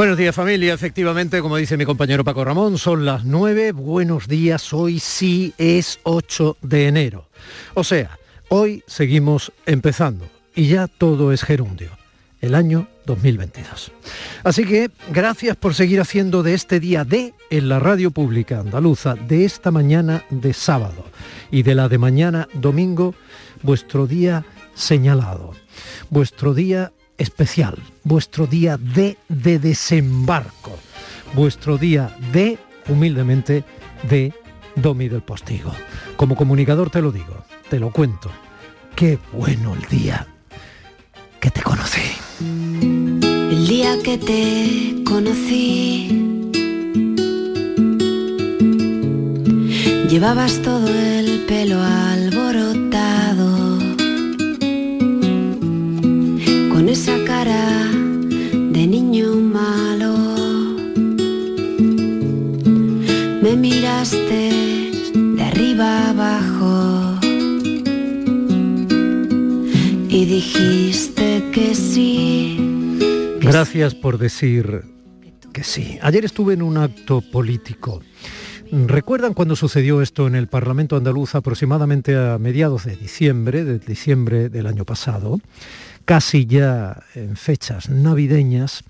Buenos días familia, efectivamente, como dice mi compañero Paco Ramón, son las 9, buenos días, hoy sí es 8 de enero. O sea, hoy seguimos empezando y ya todo es gerundio, el año 2022. Así que gracias por seguir haciendo de este día de en la radio pública andaluza, de esta mañana de sábado y de la de mañana domingo, vuestro día señalado, vuestro día especial, vuestro día de, de desembarco, vuestro día de, humildemente, de Domi del Postigo. Como comunicador te lo digo, te lo cuento. Qué bueno el día que te conocí. El día que te conocí, llevabas todo el pelo alborotado Me miraste de arriba abajo y dijiste que sí. Gracias por decir que sí. Ayer estuve en un acto político. ¿Recuerdan cuando sucedió esto en el Parlamento andaluz aproximadamente a mediados de diciembre, de diciembre del año pasado? casi ya en fechas navideñas.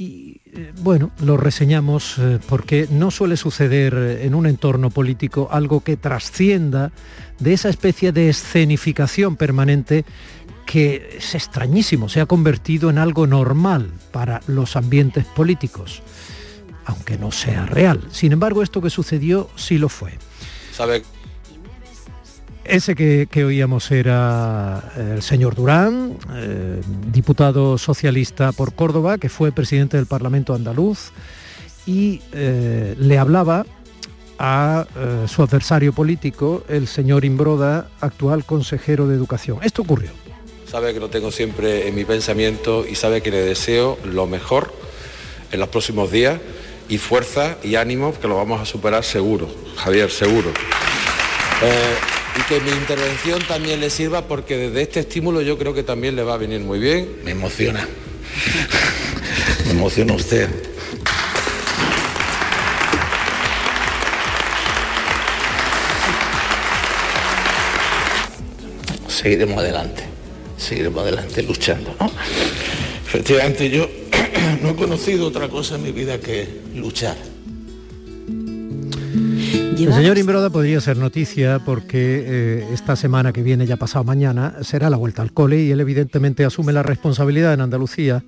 Y eh, bueno, lo reseñamos eh, porque no suele suceder en un entorno político algo que trascienda de esa especie de escenificación permanente que es extrañísimo, se ha convertido en algo normal para los ambientes políticos, aunque no sea real. Sin embargo, esto que sucedió sí lo fue. Ese que, oíamos era eh, el señor Durán, eh, diputado socialista por Córdoba, que fue presidente del Parlamento andaluz, y eh, le hablaba a su adversario político, el señor Imbroda, actual consejero de Educación. Esto ocurrió. Sabe que lo tengo siempre en mi pensamiento y sabe que le deseo lo mejor en los próximos días y fuerza y ánimo que lo vamos a superar seguro, Javier, seguro y que mi intervención también le sirva porque desde este estímulo yo creo que también le va a venir muy bien. Me emociona. Me emociona usted. Seguiremos adelante, seguiremos adelante luchando. Efectivamente, yo no he conocido otra cosa en mi vida que luchar. El señor Imbroda podría ser noticia porque eh, esta semana que viene, ya pasado mañana, será la vuelta al cole y él evidentemente asume la responsabilidad en Andalucía,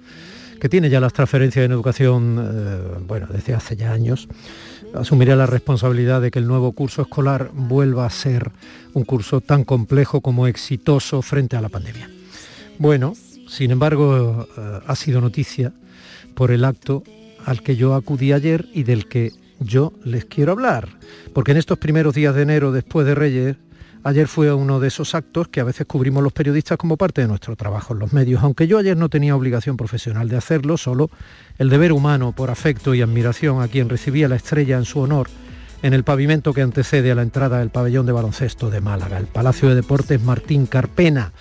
que tiene ya las transferencias en educación, eh, bueno, desde hace ya años, asumirá la responsabilidad de que el nuevo curso escolar vuelva a ser un curso tan complejo como exitoso frente a la pandemia. Bueno, sin embargo, eh, ha sido noticia por el acto al que yo acudí ayer y del que yo les quiero hablar, porque en estos primeros días de enero después de Reyes, ayer fue uno de esos actos que a veces cubrimos los periodistas como parte de nuestro trabajo en los medios, aunque yo ayer no tenía obligación profesional de hacerlo, solo el deber humano por afecto y admiración a quien recibía la estrella en su honor en el pavimento que antecede a la entrada del pabellón de baloncesto de Málaga, el Palacio de Deportes Martín Carpena,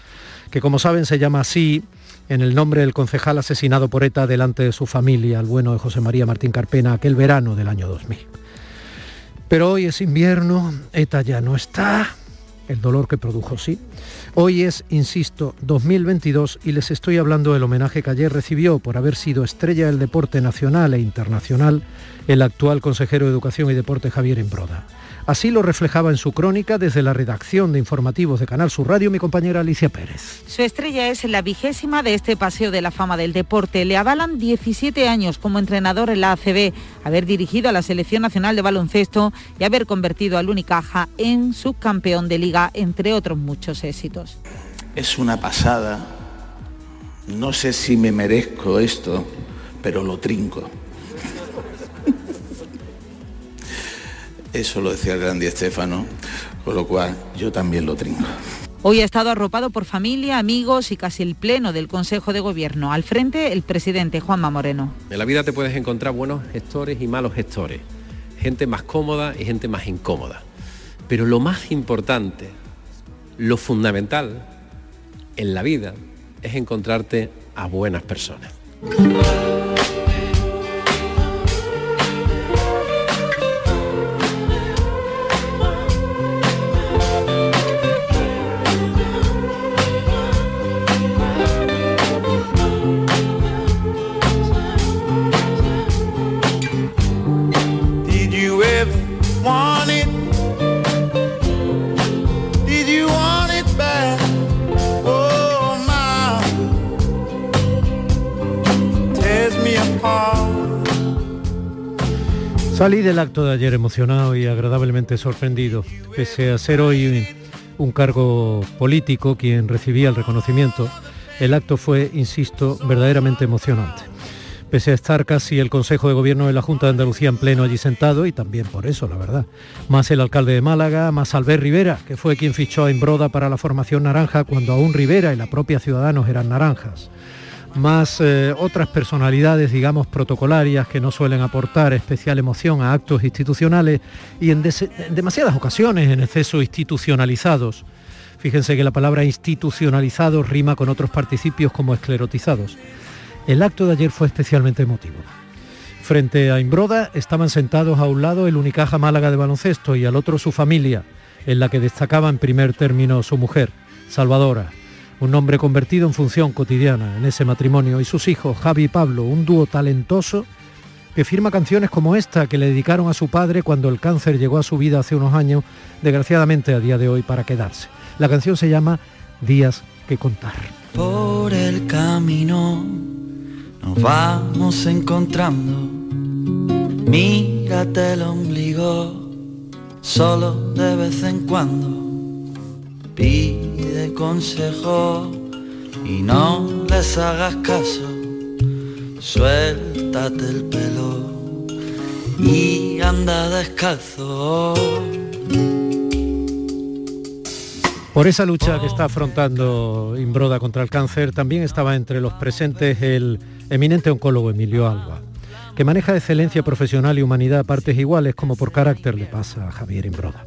que como saben se llama así en el nombre del concejal asesinado por ETA delante de su familia, el bueno de José María Martín Carpena, aquel verano del año 2000. Pero hoy es invierno, ETA ya no está, el dolor que produjo sí. Hoy es, insisto, 2022 y les estoy hablando del homenaje que ayer recibió por haber sido estrella del deporte nacional e internacional el actual consejero de Educación y Deporte Javier Embroda. Así lo reflejaba en su crónica desde la redacción de informativos de Canal Sur Radio mi compañera Alicia Pérez. Su estrella es la vigésima de este Paseo de la Fama del Deporte. Le avalan 17 años como entrenador en la ACB, haber dirigido a la Selección Nacional de Baloncesto y haber convertido al Unicaja en subcampeón de liga, entre otros muchos éxitos. Es una pasada. No sé si me merezco esto, pero lo trinco. Eso lo decía el gran Di Estefano, con lo cual yo también lo trinco. Hoy ha estado arropado por familia, amigos y casi el pleno del Consejo de Gobierno. Al frente, el presidente Juanma Moreno. En la vida te puedes encontrar buenos gestores y malos gestores, gente más cómoda y gente más incómoda. Pero lo más importante, lo fundamental, en la vida es encontrarte a buenas personas. Salí del acto de ayer emocionado y agradablemente sorprendido, pese a ser hoy un cargo político quien recibía el reconocimiento, el acto fue, insisto, verdaderamente emocionante. Pese a estar casi el Consejo de Gobierno de la Junta de Andalucía en pleno allí sentado, y también por eso, la verdad, más el alcalde de Málaga, más Albert Rivera, que fue quien fichó a Imbroda para la formación naranja cuando aún Rivera y la propia Ciudadanos eran naranjas más eh, otras personalidades, digamos, protocolarias que no suelen aportar especial emoción a actos institucionales y en, demasiadas ocasiones en exceso institucionalizados. Fíjense que la palabra institucionalizados rima con otros participios como esclerotizados. El acto de ayer fue especialmente emotivo. Frente a Imbroda estaban sentados a un lado el Unicaja Málaga de baloncesto y al otro su familia, en la que destacaba en primer término su mujer, Salvadora, un hombre convertido en función cotidiana en ese matrimonio, y sus hijos, Javi y Pablo, un dúo talentoso que firma canciones como esta que le dedicaron a su padre cuando el cáncer llegó a su vida hace unos años, desgraciadamente a día de hoy para quedarse. La canción se llama Días que contar. Por el camino nos vamos encontrando, mírate el ombligo, solo de vez en cuando pide consejo y no les hagas caso. Suéltate el pelo y anda descalzo. Por esa lucha que está afrontando Imbroda contra el cáncer, también estaba entre los presentes el eminente oncólogo Emilio Alba, que maneja excelencia profesional y humanidad a partes iguales como por carácter le pasa a Javier Imbroda.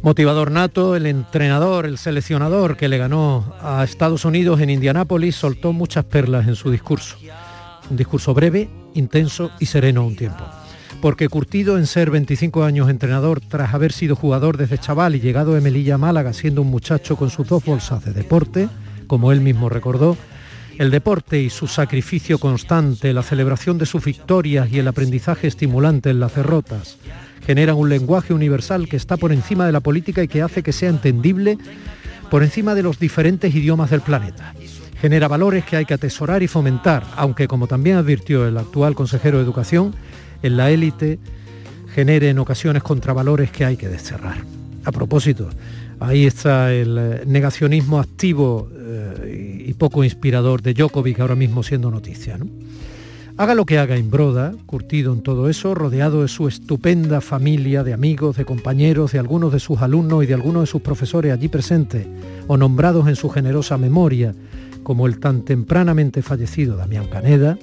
Motivador nato, el entrenador, el seleccionador que le ganó a Estados Unidos en Indianápolis soltó muchas perlas en su discurso. Un discurso breve, intenso y sereno a un tiempo. Porque curtido en ser 25 años entrenador tras haber sido jugador desde chaval y llegado a Melilla, Málaga, siendo un muchacho con sus dos bolsas de deporte, como él mismo recordó, el deporte y su sacrificio constante, la celebración de sus victorias y el aprendizaje estimulante en las derrotas, generan un lenguaje universal que está por encima de la política y que hace que sea entendible por encima de los diferentes idiomas del planeta. Genera valores que hay que atesorar y fomentar, aunque como también advirtió el actual consejero de Educación, en la élite genere en ocasiones contravalores que hay que desterrar. A propósito, ahí está el eh, negacionismo activo eh, y poco inspirador de Djokovic ahora mismo siendo noticia. Haga lo que haga Imbroda, curtido en todo eso, rodeado de su estupenda familia de amigos, de compañeros, de algunos de sus alumnos y de algunos de sus profesores allí presentes, o nombrados en su generosa memoria, como el tan tempranamente fallecido Damián Caneda,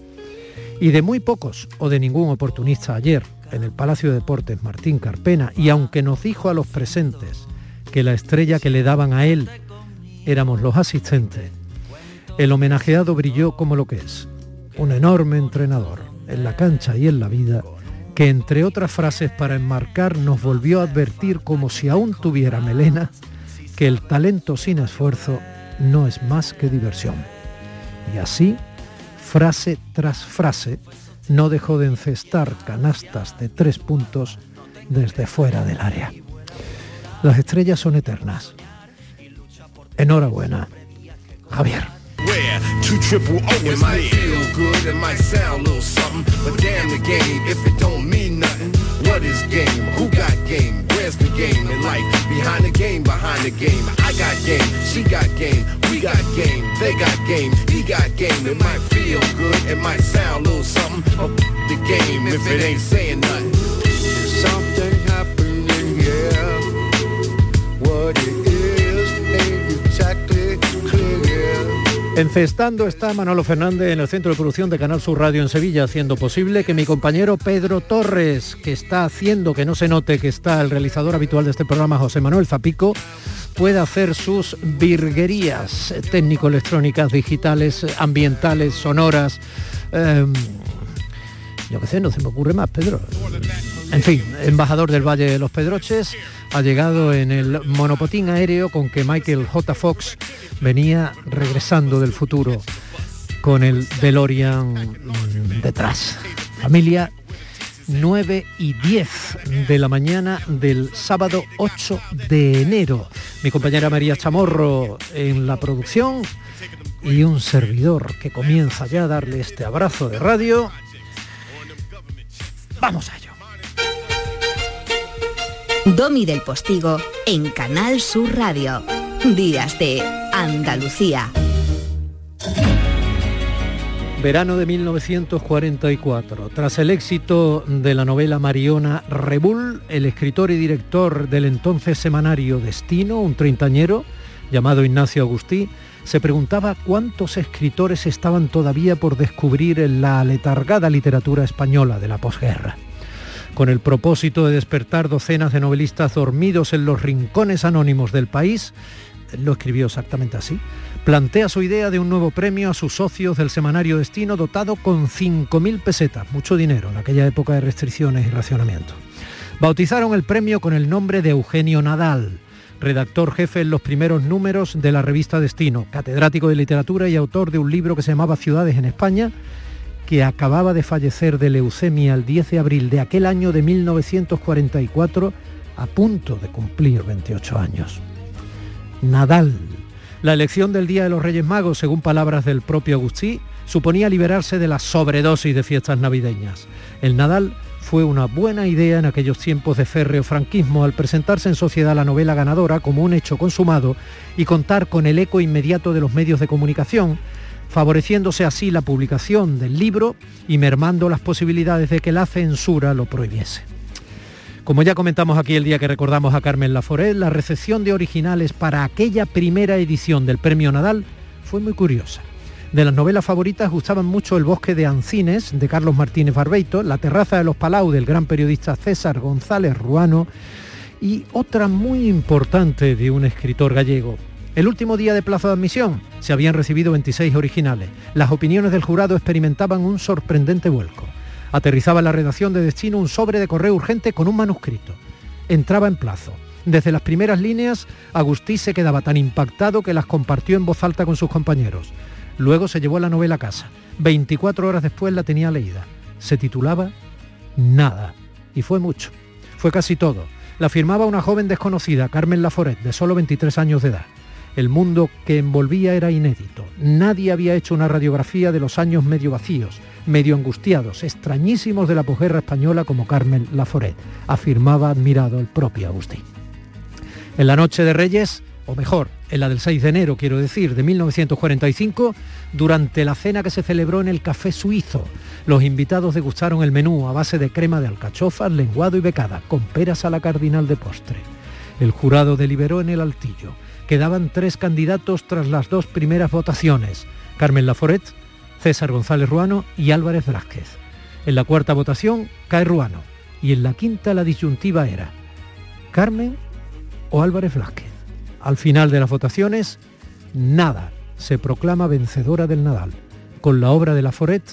y de muy pocos o de ningún oportunista ayer en el Palacio de Deportes Martín Carpena, y aunque nos dijo a los presentes que la estrella que le daban a él éramos los asistentes, el homenajeado brilló como lo que es, un enorme entrenador en la cancha y en la vida, que entre otras frases para enmarcar nos volvió a advertir como si aún tuviera melena, que el talento sin esfuerzo no es más que diversión. Y así, frase tras frase, no dejó de encestar canastas de tres puntos desde fuera del área. Las estrellas son eternas. Enhorabuena, Javier. Where two triple O it might feel good, it might sound a little something, but damn the game if it don't mean nothing. What is game? Who got game? Where's the game in life? Behind the game, behind the game. I got game, she got game, we got game, they got game, he got game. It might feel good, it might sound a little something, but the game if it ain't saying nothing. Something happening here. What it is Encestando está Manolo Fernández en el Centro de Producción de Canal Sur Radio en Sevilla, haciendo posible que mi compañero Pedro Torres, que está haciendo que no se note que está el realizador habitual de este programa, José Manuel Zapico, pueda hacer sus virguerías técnico-electrónicas, digitales, ambientales, sonoras. Em, yo qué sé, no se me ocurre más, Pedro. En fin, embajador del Valle de los Pedroches, ha llegado en el monopotín aéreo con que Michael J. Fox venía regresando del futuro con el DeLorean detrás. Familia 9 y 10 de la mañana del sábado 8 de enero. Mi compañera María Chamorro en la producción y un servidor que comienza ya a darle este abrazo de radio. Vamos a ello. Domi del Postigo en Canal Sur Radio. Días de Andalucía. Verano de 1944. Tras el éxito de la novela Mariona Rebull, el escritor y director del entonces semanario Destino, un treintañero llamado Ignacio Agustí, se preguntaba cuántos escritores estaban todavía por descubrir en la aletargada literatura española de la posguerra con el propósito de despertar docenas de novelistas dormidos en los rincones anónimos del país, lo escribió exactamente así, plantea su idea de un nuevo premio a sus socios del semanario Destino dotado con 5.000 pesetas, mucho dinero en aquella época de restricciones y racionamiento. Bautizaron el premio con el nombre de Eugenio Nadal, redactor jefe en los primeros números de la revista Destino, catedrático de literatura y autor de un libro que se llamaba Ciudades en España que acababa de fallecer de leucemia el 10 de abril de aquel año de 1944, a punto de cumplir 28 años. Nadal. La elección del Día de los Reyes Magos, según palabras del propio Agustí, suponía liberarse de la sobredosis de fiestas navideñas. El Nadal fue una buena idea en aquellos tiempos de férreo franquismo al presentarse en sociedad la novela ganadora como un hecho consumado y contar con el eco inmediato de los medios de comunicación favoreciéndose así la publicación del libro y mermando las posibilidades de que la censura lo prohibiese. Como ya comentamos aquí el día que recordamos a Carmen Laforet, la recepción de originales para aquella primera edición del Premio Nadal fue muy curiosa. De las novelas favoritas gustaban mucho El bosque de Ancines, de Carlos Martínez Barbeito, La terraza de los Palau, del gran periodista César González Ruano, y otra muy importante de un escritor gallego, el último día de plazo de admisión se habían recibido 26 originales. Las opiniones del jurado experimentaban un sorprendente vuelco. Aterrizaba en la redacción de Destino un sobre de correo urgente con un manuscrito. Entraba en plazo. Desde las primeras líneas, Agustí se quedaba tan impactado que las compartió en voz alta con sus compañeros. Luego se llevó la novela a casa. 24 horas después la tenía leída. Se titulaba Nada. Y fue mucho. Fue casi todo. La firmaba una joven desconocida, Carmen Laforet, de solo 23 años de edad. El mundo que envolvía era inédito. Nadie había hecho una radiografía de los años medio vacíos, medio angustiados, extrañísimos de la posguerra española como Carmen Laforet, afirmaba admirado el propio Agustín. En la noche de Reyes, o mejor, en la del 6 de enero, quiero decir, de 1945, durante la cena que se celebró en el Café Suizo, los invitados degustaron el menú a base de crema de alcachofas, lenguado y becada, con peras a la cardinal de postre. El jurado deliberó en el altillo quedaban tres candidatos tras las dos primeras votaciones, Carmen Laforet, César González Ruano y Álvarez Velázquez. En la cuarta votación cae Ruano y en la quinta la disyuntiva era Carmen o Álvarez Velázquez. Al final de las votaciones, nada se proclama vencedora del Nadal. Con la obra de Laforet,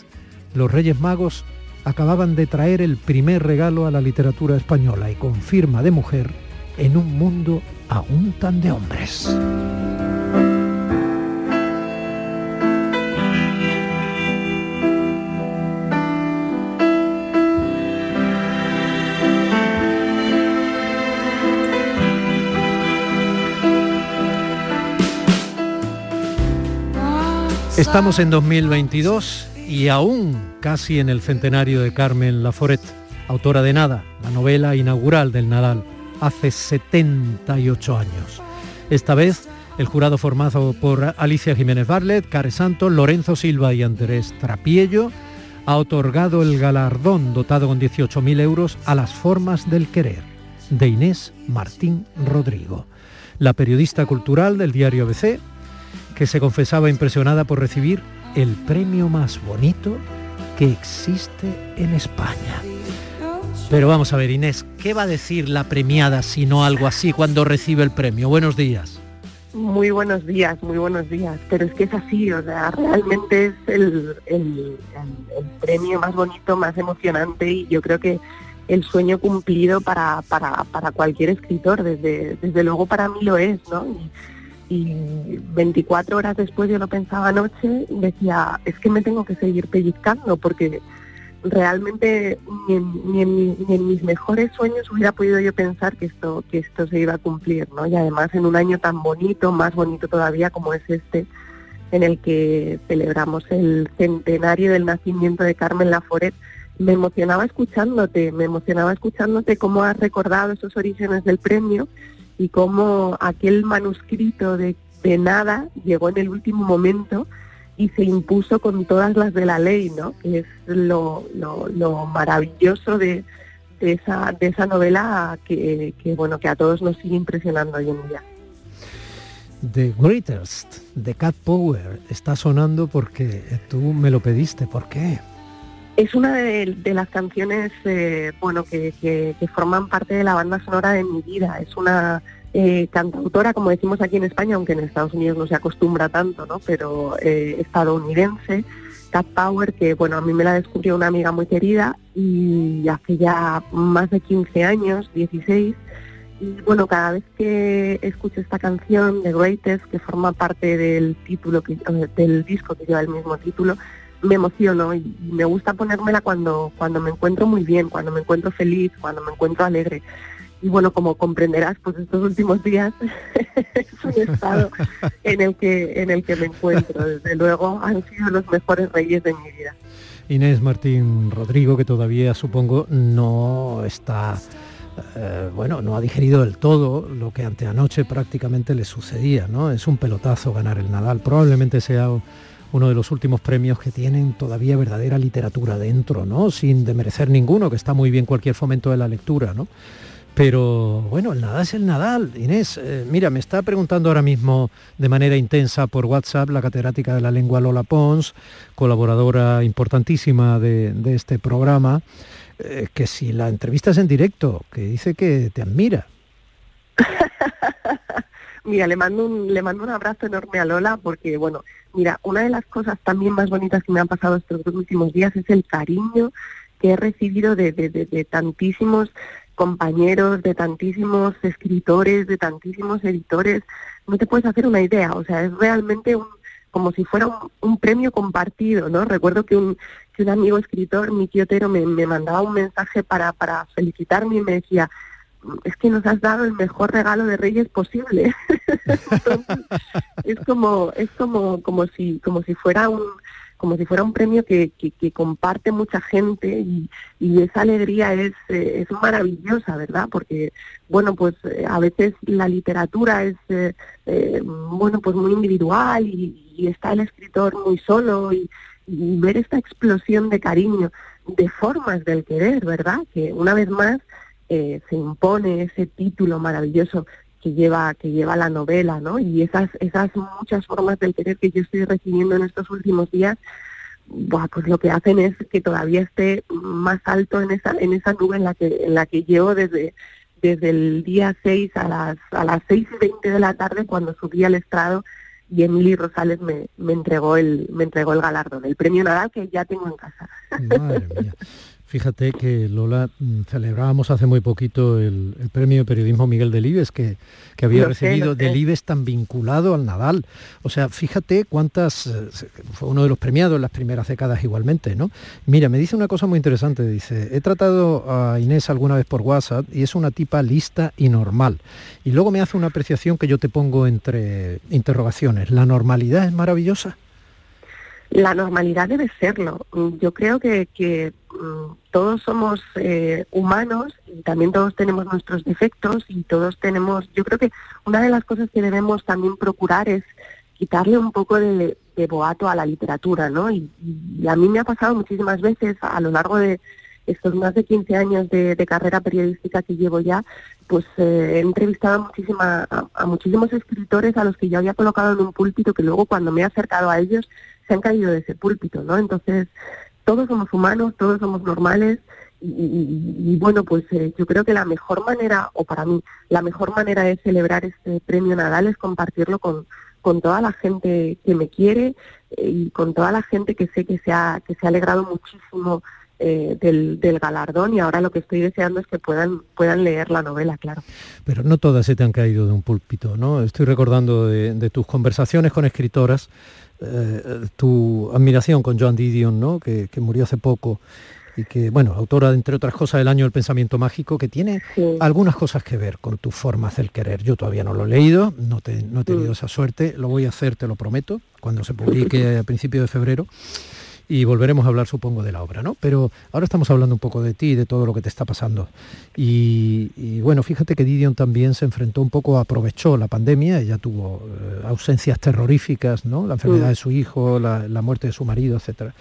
los Reyes Magos acababan de traer el primer regalo a la literatura española y con firma de mujer en un mundo aún tan de hombres. Estamos en 2022 y aún casi en el centenario de Carmen Laforet, autora de Nada, la novela inaugural del Nadal hace 78 años. Esta vez el jurado formado por Alicia Jiménez Barlet, Care Santos, Lorenzo Silva y Andrés Trapiello ha otorgado el galardón dotado con 18.000 euros a las formas del querer de Inés Martín Rodrigo, la periodista cultural del diario ABC, que se confesaba impresionada por recibir el premio más bonito que existe en España. Pero vamos a ver, Inés, ¿qué va a decir la premiada si no algo así cuando recibe el premio? Buenos días. Muy buenos días, muy buenos días. Pero es que es así, o sea, realmente es el, el, premio más bonito, más emocionante y yo creo que el sueño cumplido para, para, para cualquier escritor, desde, desde luego para mí lo es, ¿no? 24 horas después yo lo pensaba anoche, decía, es que me tengo que seguir pellizcando porque realmente ni en, mis mejores sueños hubiera podido yo pensar que esto, que esto se iba a cumplir, ¿no? Y además en un año tan bonito, más bonito todavía como es este, en el que celebramos el centenario del nacimiento de Carmen Laforet, me emocionaba escuchándote, me emocionaba escuchándote cómo has recordado esos orígenes del premio y cómo aquel manuscrito de, de nada llegó en el último momento y se impuso con todas las de la ley, ¿no? Que es lo, lo, maravilloso de, esa, de esa novela que, que, bueno, que a todos nos sigue impresionando hoy en día. The Greatest de Cat Power está sonando porque tú me lo pediste. ¿Por qué? Es una de, las canciones eh, bueno, que, que, forman parte de la banda sonora de mi vida. Es una eh, cantautora, como decimos aquí en España, aunque en Estados Unidos no se acostumbra tanto, ¿no? pero eh, estadounidense, Cat Power, que bueno, a mí me la descubrió una amiga muy querida y hace ya más de 15 años, 16, y bueno, cada vez que escucho esta canción, The Greatest, que forma parte del título, que, del disco que lleva el mismo título, me emociono y, me gusta ponérmela cuando, cuando me encuentro muy bien, cuando me encuentro feliz, cuando me encuentro alegre. Y bueno, como comprenderás, pues estos últimos días es un estado en el que en el que me encuentro. Desde luego han sido los mejores reyes de mi vida. Inés Martín Rodrigo, que todavía supongo no está eh, bueno, no ha digerido del todo lo que anteanoche prácticamente le sucedía, ¿no? Es un pelotazo ganar el Nadal. Probablemente sea uno de los últimos premios que tienen todavía verdadera literatura dentro, ¿no? Sin demerecer ninguno, que está muy bien cualquier fomento de la lectura, ¿no? Pero bueno, el Nadal es el Nadal. Inés, eh, mira, me está preguntando ahora mismo de manera intensa por WhatsApp la catedrática de la lengua Lola Pons, colaboradora importantísima de, este programa, eh, que si la entrevista es en directo, que dice que te admira. Mira, le mando, un, le mando un abrazo enorme a Lola porque, bueno, Mira, una de las cosas también más bonitas que me han pasado estos dos últimos días es el cariño que he recibido de, tantísimos compañeros, de tantísimos escritores, de tantísimos editores. No te puedes hacer una idea, o sea, es realmente un, como si fuera un, premio compartido, ¿no? Recuerdo que un, que un amigo escritor, mi tío Tero, me, me mandaba un mensaje para, para felicitarme y me decía, es que nos has dado el mejor regalo de Reyes posible. es como, es como, como si, como si fuera un, como si fuera un premio que, que, comparte mucha gente y, y esa alegría es, eh, es maravillosa, ¿verdad? Porque, bueno, pues eh, a veces la literatura es, eh, bueno, pues muy individual y, y, está el escritor muy solo y, y ver esta explosión de cariño, de formas del querer, ¿verdad? Que una vez más eh, se impone ese título maravilloso que lleva que lleva la novela, ¿no? Y esas esas muchas formas del querer que yo estoy recibiendo en estos últimos días, pues lo que hacen es que todavía esté más alto en esa en esa nube en la que en la que llevo desde desde el día 6 a las a las 6 y 20 de la tarde cuando subí al estrado y Emily Rosales me, me entregó el me entregó el galardón, el premio Nadal que ya tengo en casa. Fíjate que Lola mm, celebrábamos hace muy poquito el, premio de periodismo Miguel Delibes que, que había recibido Delibes tan vinculado al Nadal. O sea, fíjate cuántas eh, fue uno de los premiados en las primeras décadas igualmente, ¿no? Mira, me dice una cosa muy interesante, dice, he tratado a Inés alguna vez por WhatsApp y es una tipa lista y normal. Y luego me hace una apreciación que yo te pongo entre interrogaciones. ¿La normalidad es maravillosa? La normalidad debe serlo. Yo creo que, mm, todos somos eh, humanos y también todos tenemos nuestros defectos y todos tenemos, yo creo que una de las cosas que debemos también procurar es quitarle un poco de, boato a la literatura, ¿no? Y, a mí me ha pasado muchísimas veces a lo largo de estos más de 15 años de, carrera periodística que llevo ya, pues eh, he entrevistado a, muchísima, a, muchísimos escritores a los que yo había colocado en un púlpito que luego cuando me he acercado a ellos se han caído de ese púlpito, ¿no? Entonces, todos somos humanos, todos somos normales y, bueno, pues eh, yo creo que la mejor manera, o para mí, la mejor manera de celebrar este premio Nadal es compartirlo con, con toda la gente que me quiere eh, y con toda la gente que sé que se ha, que se ha alegrado muchísimo eh, del, galardón y ahora lo que estoy deseando es que puedan, puedan leer la novela, claro. Pero no todas se te han caído de un púlpito, ¿no? Estoy recordando de, tus conversaciones con escritoras, tu admiración con Joan Didion, ¿no? que, que murió hace poco y que, bueno, autora, entre otras cosas, del año del pensamiento mágico, que tiene algunas cosas que ver con tu forma de querer. Yo todavía no lo he leído, no, te, no he tenido mm. esa suerte, lo voy a hacer, te lo prometo, cuando se publique a principios de febrero. Y volveremos a hablar, supongo, de la obra, ¿no? Pero ahora estamos hablando un poco de ti, de todo lo que te está pasando. Y, bueno, fíjate que Didion también se enfrentó un poco, aprovechó la pandemia, ella tuvo eh, ausencias terroríficas, ¿no? La enfermedad mm. de su hijo, la, la muerte de su marido, etcétera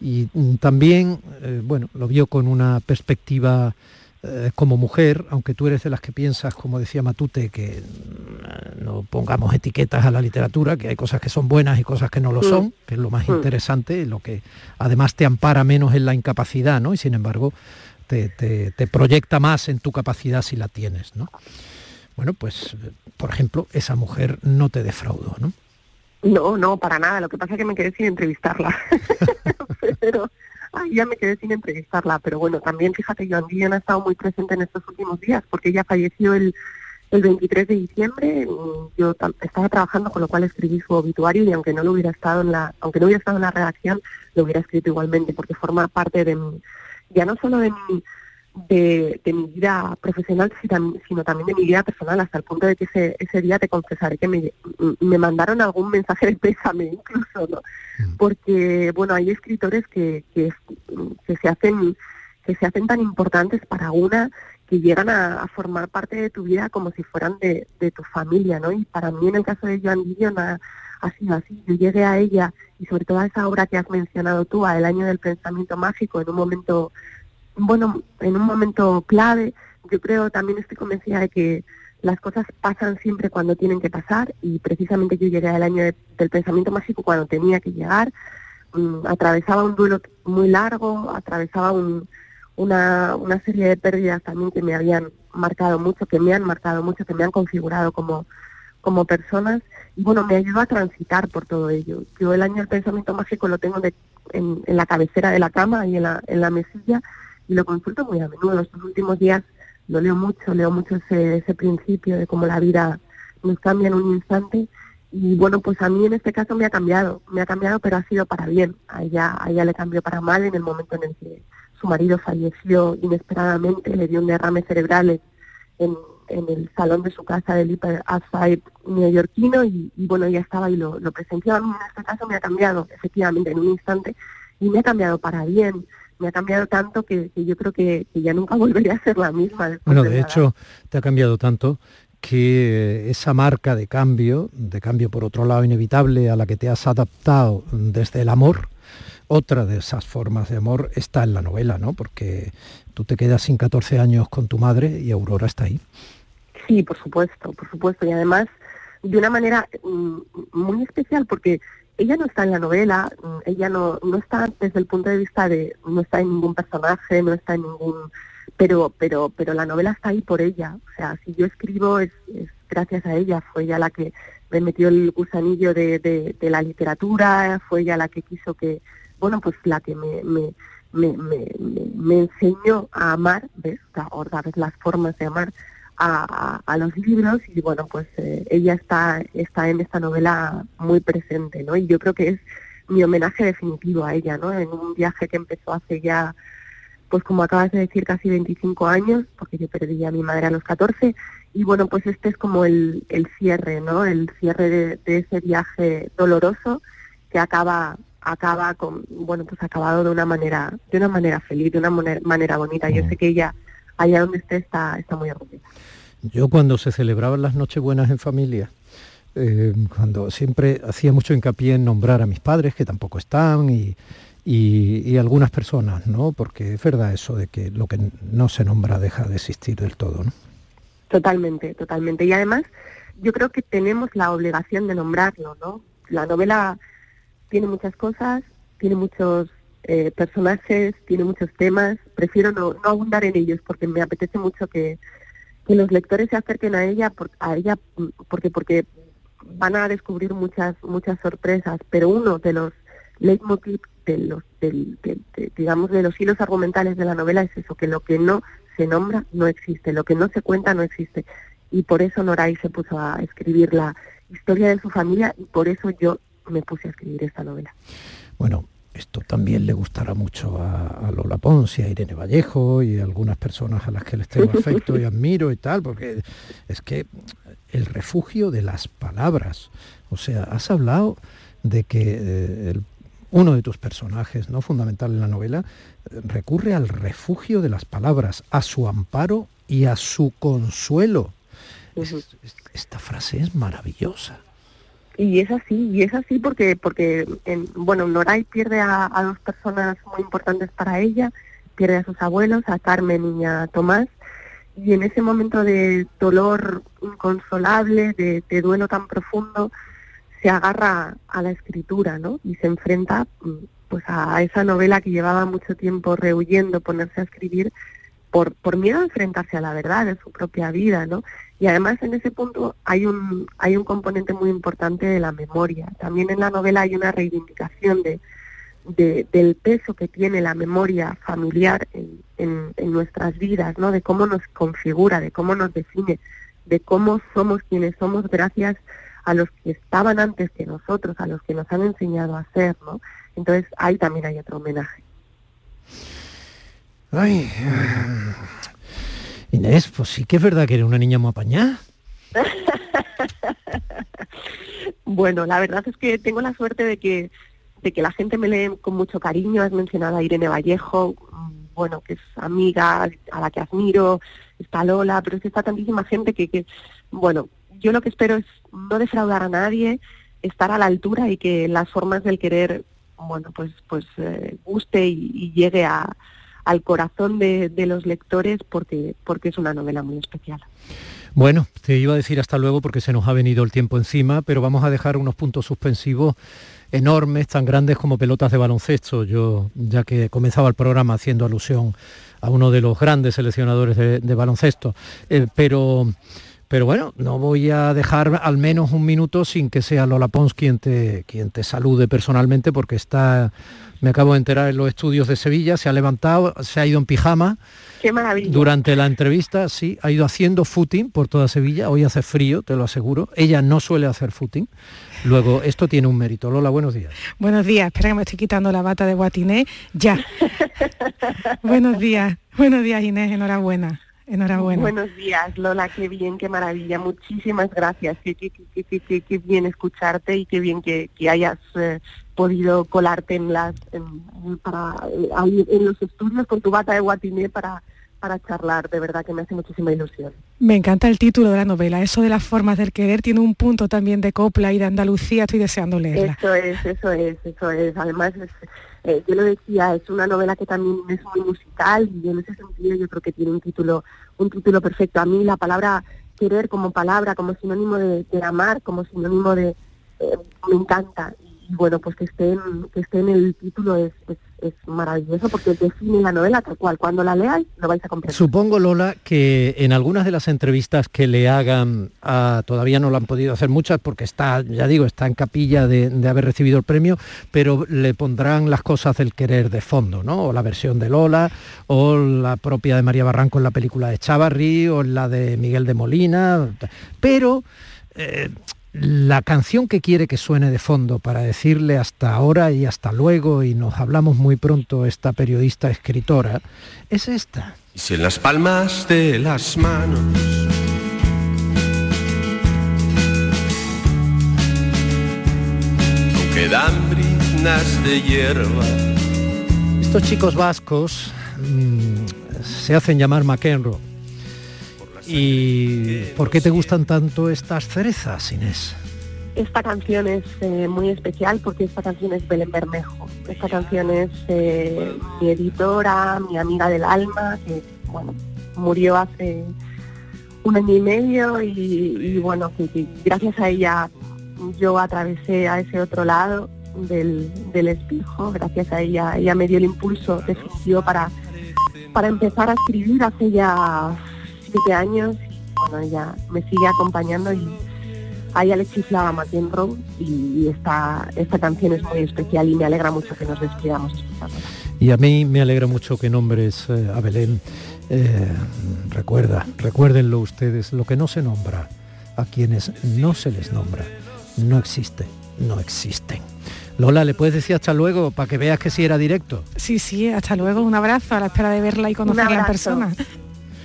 y mm, también, eh, bueno, lo vio con una perspectiva eh, como mujer, aunque tú eres de las que piensas, como decía Matute, que mm, no pongamos etiquetas a la literatura, que hay cosas que son buenas y cosas que no lo mm. son, que es lo más interesante, lo que además te ampara menos en la incapacidad, ¿no? Y sin embargo, te, te proyecta más en tu capacidad si la tienes, ¿no? Bueno, pues, por ejemplo, esa mujer no te defraudó, ¿no? No, no, para nada. Lo que pasa es que me quedé sin entrevistarla. pero ay, ya me quedé sin entrevistarla. Pero bueno, también fíjate, Joan Guillén ha estado muy presente en estos últimos días porque ella falleció el, el 23 de diciembre. Yo estaba trabajando, con lo cual escribí su obituario y aunque no lo hubiera estado en la, aunque no hubiera estado en la redacción, lo hubiera escrito igualmente porque forma parte de mi, ya no solo de mi de, mi vida profesional, sino también de mi vida personal, hasta el punto de que ese, ese día te confesaré que me, me mandaron algún mensaje de pésame incluso, ¿no? Mm. Porque, bueno, hay escritores que, que, que, se hacen que se hacen tan importantes para una que llegan a, formar parte de tu vida como si fueran de, de, tu familia, ¿no? Y para mí, en el caso de Joan Didion, ha, ha, sido así. Yo llegué a ella y sobre todo a esa obra que has mencionado tú, a El Año del Pensamiento Mágico, en un momento bueno, en un momento clave. Yo creo, también estoy convencida de que las cosas pasan siempre cuando tienen que pasar y precisamente yo llegué al año del pensamiento mágico cuando tenía que llegar. Mm, atravesaba un duelo muy largo, atravesaba una, una serie de pérdidas también que me habían marcado mucho, que me han marcado mucho, que me han configurado como, como personas y bueno, me ayudó a transitar por todo ello. Yo el año del pensamiento mágico lo tengo en, en, la cabecera de la cama y en la, en la mesilla y lo consulto muy a menudo. Estos últimos días lo leo mucho, leo mucho ese, ese principio de cómo la vida nos cambia en un instante. Y bueno, pues a mí en este caso me ha cambiado, me ha cambiado, pero ha sido para bien. A ella, a ella le cambió para mal en el momento en el que su marido falleció inesperadamente, le dio un derrame cerebral en, en el salón de su casa del Upper East neoyorquino y, y, bueno, ya estaba y lo, lo presenció. A mí en este caso me ha cambiado, efectivamente, en un instante, y me ha cambiado para bien me ha cambiado tanto que, yo creo que, ya nunca volveré a ser la misma. Bueno, de, hecho, te ha cambiado tanto que esa marca de cambio, de cambio por otro lado inevitable a la que te has adaptado desde el amor, otra de esas formas de amor está en la novela, ¿no? Porque tú te quedas sin 14 años con tu madre y Aurora está ahí. Sí, por supuesto, por supuesto. Y además de una manera mm, muy especial porque ella no está en la novela, mm, ella no, no está desde el punto de vista de, no está en ningún personaje, no está en ningún, pero, pero, pero la novela está ahí por ella. O sea, si yo escribo es, gracias a ella, fue ella la que me metió el gusanillo de, de, la literatura, fue ella la que quiso que, bueno, pues la que me, me, me, me, me enseñó a amar, ¿ves? Ahora ves las formas de amar a, a, los libros y bueno, pues eh, ella está, está en esta novela muy presente, ¿no? Y yo creo que es mi homenaje definitivo a ella, ¿no? En un viaje que empezó hace ya, pues como acabas de decir, casi 25 años, porque yo perdí a mi madre a los 14, y bueno, pues este es como el, el cierre, ¿no? El cierre de, ese viaje doloroso que acaba acaba con bueno pues acabado de una manera de una manera feliz de una manera, bonita yo sé que ella allá donde esté está, está muy orgullosa. Yo cuando se celebraban las Nochebuenas en familia, eh, cuando siempre hacía mucho hincapié en nombrar a mis padres, que tampoco están, y, y, algunas personas, ¿no? Porque es verdad eso de que lo que no se nombra deja de existir del todo, ¿no? Totalmente, totalmente. Y además, yo creo que tenemos la obligación de nombrarlo, ¿no? La novela tiene muchas cosas, tiene muchos eh, personajes, tiene muchos temas. Prefiero no, no abundar en ellos porque me apetece mucho que, que los lectores se acerquen a ella, por, a ella porque porque van a descubrir muchas muchas sorpresas. Pero uno de los leitmotiv de los del, digamos de los hilos argumentales de la novela es eso que lo que no se nombra no existe, lo que no se cuenta no existe. Y por eso Noray se puso a escribir la historia de su familia y por eso yo me puse a escribir esta novela. Bueno, esto también le gustará mucho a, Lola Pons y a Irene Vallejo y a algunas personas a las que les tengo afecto y admiro y tal, porque es que el refugio de las palabras, o sea, has hablado de que eh, el uno de tus personajes, ¿no? fundamental en la novela, recurre al refugio de las palabras, a su amparo y a su consuelo. esta frase es maravillosa. Y es así, y es así porque, porque en, bueno, Noray pierde a, dos personas muy importantes para ella, pierde a sus abuelos, a Carmen y a Tomás, y en ese momento de dolor inconsolable, de duelo tan profundo, se agarra a la escritura, ¿no? Y se enfrenta mm, pues a esa novela que llevaba mucho tiempo rehuyendo ponerse a escribir por, por miedo a enfrentarse a la verdad de su propia vida, ¿no? Y además en ese punto hay un, hay un componente muy importante de la memoria. También en la novela hay una reivindicación de, del peso que tiene la memoria familiar en, en, en, nuestras vidas, ¿no? De cómo nos configura, de cómo nos define, de cómo somos quienes somos gracias a los que estaban antes que nosotros, a los que nos han enseñado a ser, ¿no? Entonces ahí también hay otro homenaje. Ay, Inés, pues sí que es verdad que eres una niña muy apañada. bueno, la verdad es que tengo la suerte de que de que la gente me lee con mucho cariño. Has mencionado a Irene Vallejo, bueno, que es amiga a la que admiro, está Lola, pero es que está tantísima gente que, que bueno, yo lo que espero es no defraudar a nadie, estar a la altura y que las formas del querer, bueno, pues, pues eh, guste y, llegue a, al corazón de, los lectores porque, porque es una novela muy especial. Bueno, te iba a decir hasta luego porque se nos ha venido el tiempo encima, pero vamos a dejar unos puntos suspensivos enormes, tan grandes como pelotas de baloncesto. Yo, ya que comenzaba el programa haciendo alusión a uno de los grandes seleccionadores de, baloncesto, eh, pero pero bueno, no voy a dejar al menos un minuto sin que sea Lola Pons quien te, quien te salude personalmente, porque está, me acabo de enterar en los estudios de Sevilla, se ha levantado, se ha ido en pijama. Qué maravilla. Durante la entrevista, sí, ha ido haciendo footing por toda Sevilla. Hoy hace frío, te lo aseguro. Ella no suele hacer footing. Luego, esto tiene un mérito. Lola, buenos días. Buenos días. Espera que me estoy quitando la bata de guatiné. Ya. buenos días. Buenos días, Inés. Enhorabuena. Enhorabuena. Buenos días, Lola, qué bien, qué maravilla. Muchísimas gracias. Qué, qué, qué, qué bien escucharte y qué bien que, hayas eh, podido colarte en las en, para, eh, los estudios con tu bata de guatiné para para charlar, de verdad que me hace muchísima ilusión. Me encanta el título de la novela, eso de las formas del querer tiene un punto también de copla y de Andalucía, estoy deseando leerla. Eso es, eso es, eso es. Además es, eh, yo lo decía, es una novela que también es muy musical y en ese sentido yo creo que tiene un título, un título perfecto. A mí la palabra querer como palabra, como sinónimo de, amar, como sinónimo de eh, me encanta. Y bueno, pues que esté en, que esté en el título es, es maravilloso porque define la novela tal cual. Cuando la leáis lo vais a comprender. Supongo, Lola, que en algunas de las entrevistas que le hagan, todavía no lo han podido hacer muchas porque está, ya digo, está en capilla de, haber recibido el premio, pero le pondrán las cosas del querer de fondo, ¿no? O la versión de Lola, o la propia de María Barranco en la película de Chavarri, o la de Miguel de Molina, pero... Eh, la canción que quiere que suene de fondo para decirle hasta ahora y hasta luego y nos hablamos muy pronto esta periodista escritora es esta. Y si en las palmas de las manos quedan briznas de hierba. Estos chicos vascos mm, se hacen llamar McEnroe ¿Y por qué te gustan tanto estas cerezas, Inés? Esta canción es eh, muy especial porque esta canción es Belén Bermejo. Esta canción es eh, mi editora, mi amiga del alma, que bueno, murió hace un año y medio y, bueno, que, gracias a ella yo atravesé a ese otro lado del, del espejo, gracias a ella, ella me dio el impulso definitivo para, para empezar a escribir hace siete años y bueno, ella me sigue acompañando y a ella le chiflaba McEnroe y esta, esta canción es muy especial y me alegra mucho que nos despidamos escuchándola. Y a mí me alegra mucho que nombres eh, a Belén. Eh, recuerda, recuérdenlo ustedes, lo que no se nombra, a quienes no se les nombra, no existe, no existen. Lola, ¿le puedes decir hasta luego para que veas que sí era directo? Sí, sí, hasta luego, un abrazo a la espera de verla y conocerla en abrazo. persona.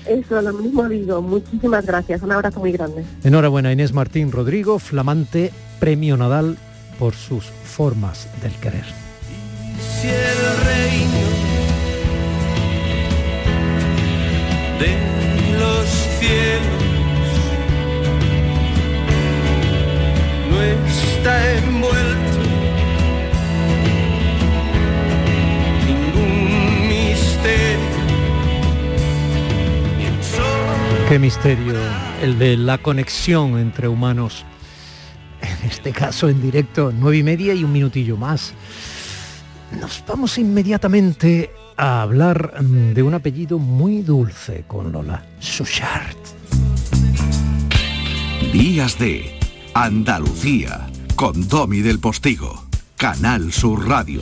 Eso, lo mismo digo, muchísimas gracias, un abrazo muy grande. Enhorabuena Inés Martín Rodrigo, flamante premio Nadal por sus formas del querer. Si el reino de los cielos no está envuelto ningún misterio. Qué misterio el de la conexión entre humanos. En este caso en directo, nueve y media y un minutillo más. Nos vamos inmediatamente a hablar mm, de un apellido muy dulce con Lola. Suchard. Días de Andalucía con Domi del Postigo, Canal Sur Radio.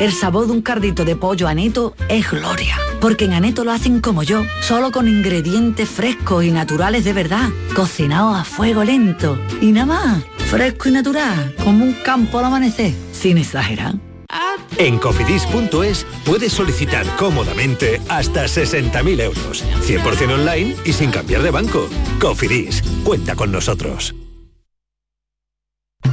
El sabor de un cardito de pollo aneto es gloria, porque en aneto lo hacen como yo, solo con ingredientes frescos y naturales de verdad, cocinados a fuego lento y nada más, fresco y natural, como un campo al amanecer, sin exagerar. En cofidis.es puedes solicitar cómodamente hasta 60.000 euros, 100% online y sin cambiar de banco. Cofidis, cuenta con nosotros.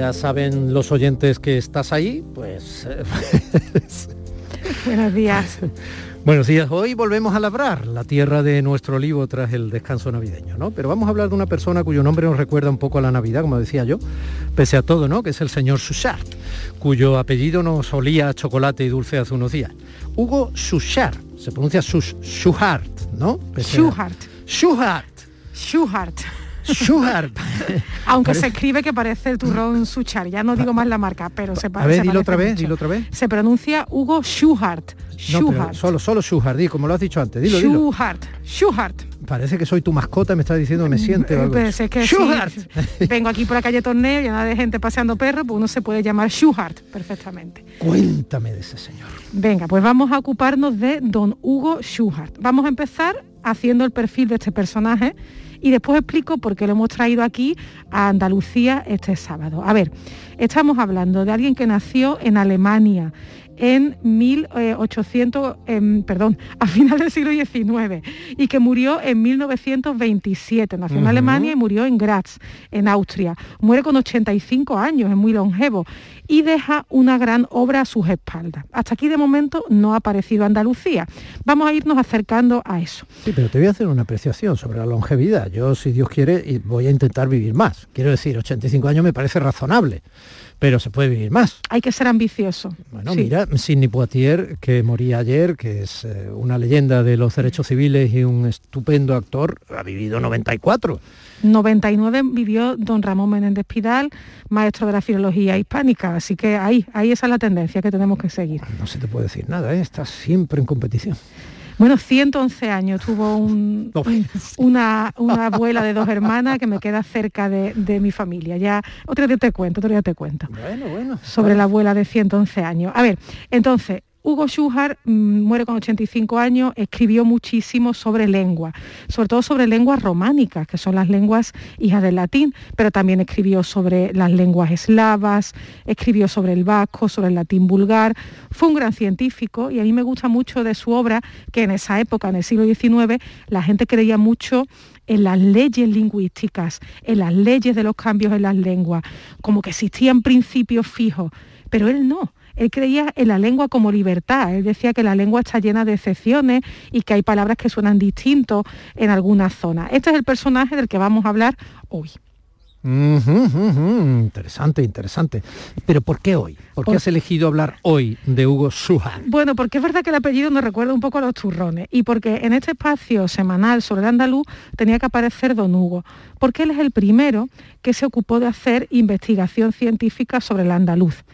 Ya saben los oyentes que estás ahí, pues... eh, Buenos días. Buenos días. Hoy volvemos a labrar la tierra de nuestro olivo tras el descanso navideño, ¿no? Pero vamos a hablar de una persona cuyo nombre nos recuerda un poco a la Navidad, como decía yo, pese a todo, ¿no? Que es el señor Suchard, cuyo apellido nos olía a chocolate y dulce hace unos días. Hugo Suchard, se pronuncia Sus Schuhart, ¿no? Pese a- Schuhart. Schuhart. Aunque Parece- se escribe que parece el turrón Suchar, ya no digo más la marca, pero se pa- A ver, se dilo parece otra vez, dilo otra vez. Se pronuncia Hugo Schuhart. No, pero Schuhart. solo, solo Schuhart, di, como lo has dicho antes, dilo, dilo. Schuhart. Schuhart. Parece que soy tu mascota, me estás diciendo me siente o algo. Pues es que Schuhart. vengo aquí por la calle Torneo llena de gente paseando perros, pues uno se puede llamar Schuhart perfectamente. Cuéntame de ese señor. Venga, pues vamos a ocuparnos de don Hugo Schuhart. Vamos a empezar haciendo el perfil de este personaje y después explico por qué lo hemos traído aquí a Andalucía este sábado. A ver, estamos hablando de alguien que nació en Alemania en 1800, em, perdón, a finales del siglo XIX y que murió en 1927. Nació en. Alemania y murió en Graz, en Austria. Muere con 85 años, es muy longevo y deja una gran obra a sus espaldas. Hasta aquí de momento no ha aparecido Andalucía. Vamos a irnos acercando a eso. Sí, pero te voy a hacer una apreciación sobre la longevidad. Yo, si Dios quiere, voy a intentar vivir más. Quiero decir, 85 años me parece razonable, pero se puede vivir más. Hay que ser ambicioso. Bueno, Sí. mira, Sidney Poitier, que moría ayer, que es eh, una leyenda de los derechos civiles y un estupendo actor, ha vivido 94. 99 vivió don Ramón Menéndez Pidal, maestro de la filología hispánica, así que ahí, ahí esa es la tendencia que tenemos que seguir. No se te puede decir nada, ¿eh? estás siempre en competición. Bueno, 111 años tuvo un- un- una, una abuela de dos hermanas que me queda cerca de, de mi familia. Ya otro día te cuento, otro día te cuento. Bueno, bueno. Sobre la abuela de 111 años. A ver, entonces, Hugo Schuhart mm, muere con 85 años, escribió muchísimo sobre lengua, sobre todo sobre lenguas románicas, que son las lenguas hijas del latín, pero también escribió sobre las lenguas eslavas, escribió sobre el vasco, sobre el latín vulgar. Fue un gran científico y a mí me gusta mucho de su obra que en esa época, en el siglo XIX, la gente creía mucho en las leyes lingüísticas, en las leyes de los cambios en las lenguas, como que existían principios fijos, pero él no. Él creía en la lengua como libertad. Él decía que la lengua está llena de excepciones y que hay palabras que suenan distintos en algunas zonas. Este es el personaje del que vamos a hablar hoy. Interesante, interesante. Pero ¿por qué hoy? ¿Por qué has elegido hablar hoy de Hugo Schuhart? Bueno, porque es verdad que el apellido nos recuerda un poco a los turrones y porque en este espacio semanal sobre el andaluz tenía que aparecer don Hugo, porque él es el primero que se ocupó de hacer investigación científica sobre el andaluz.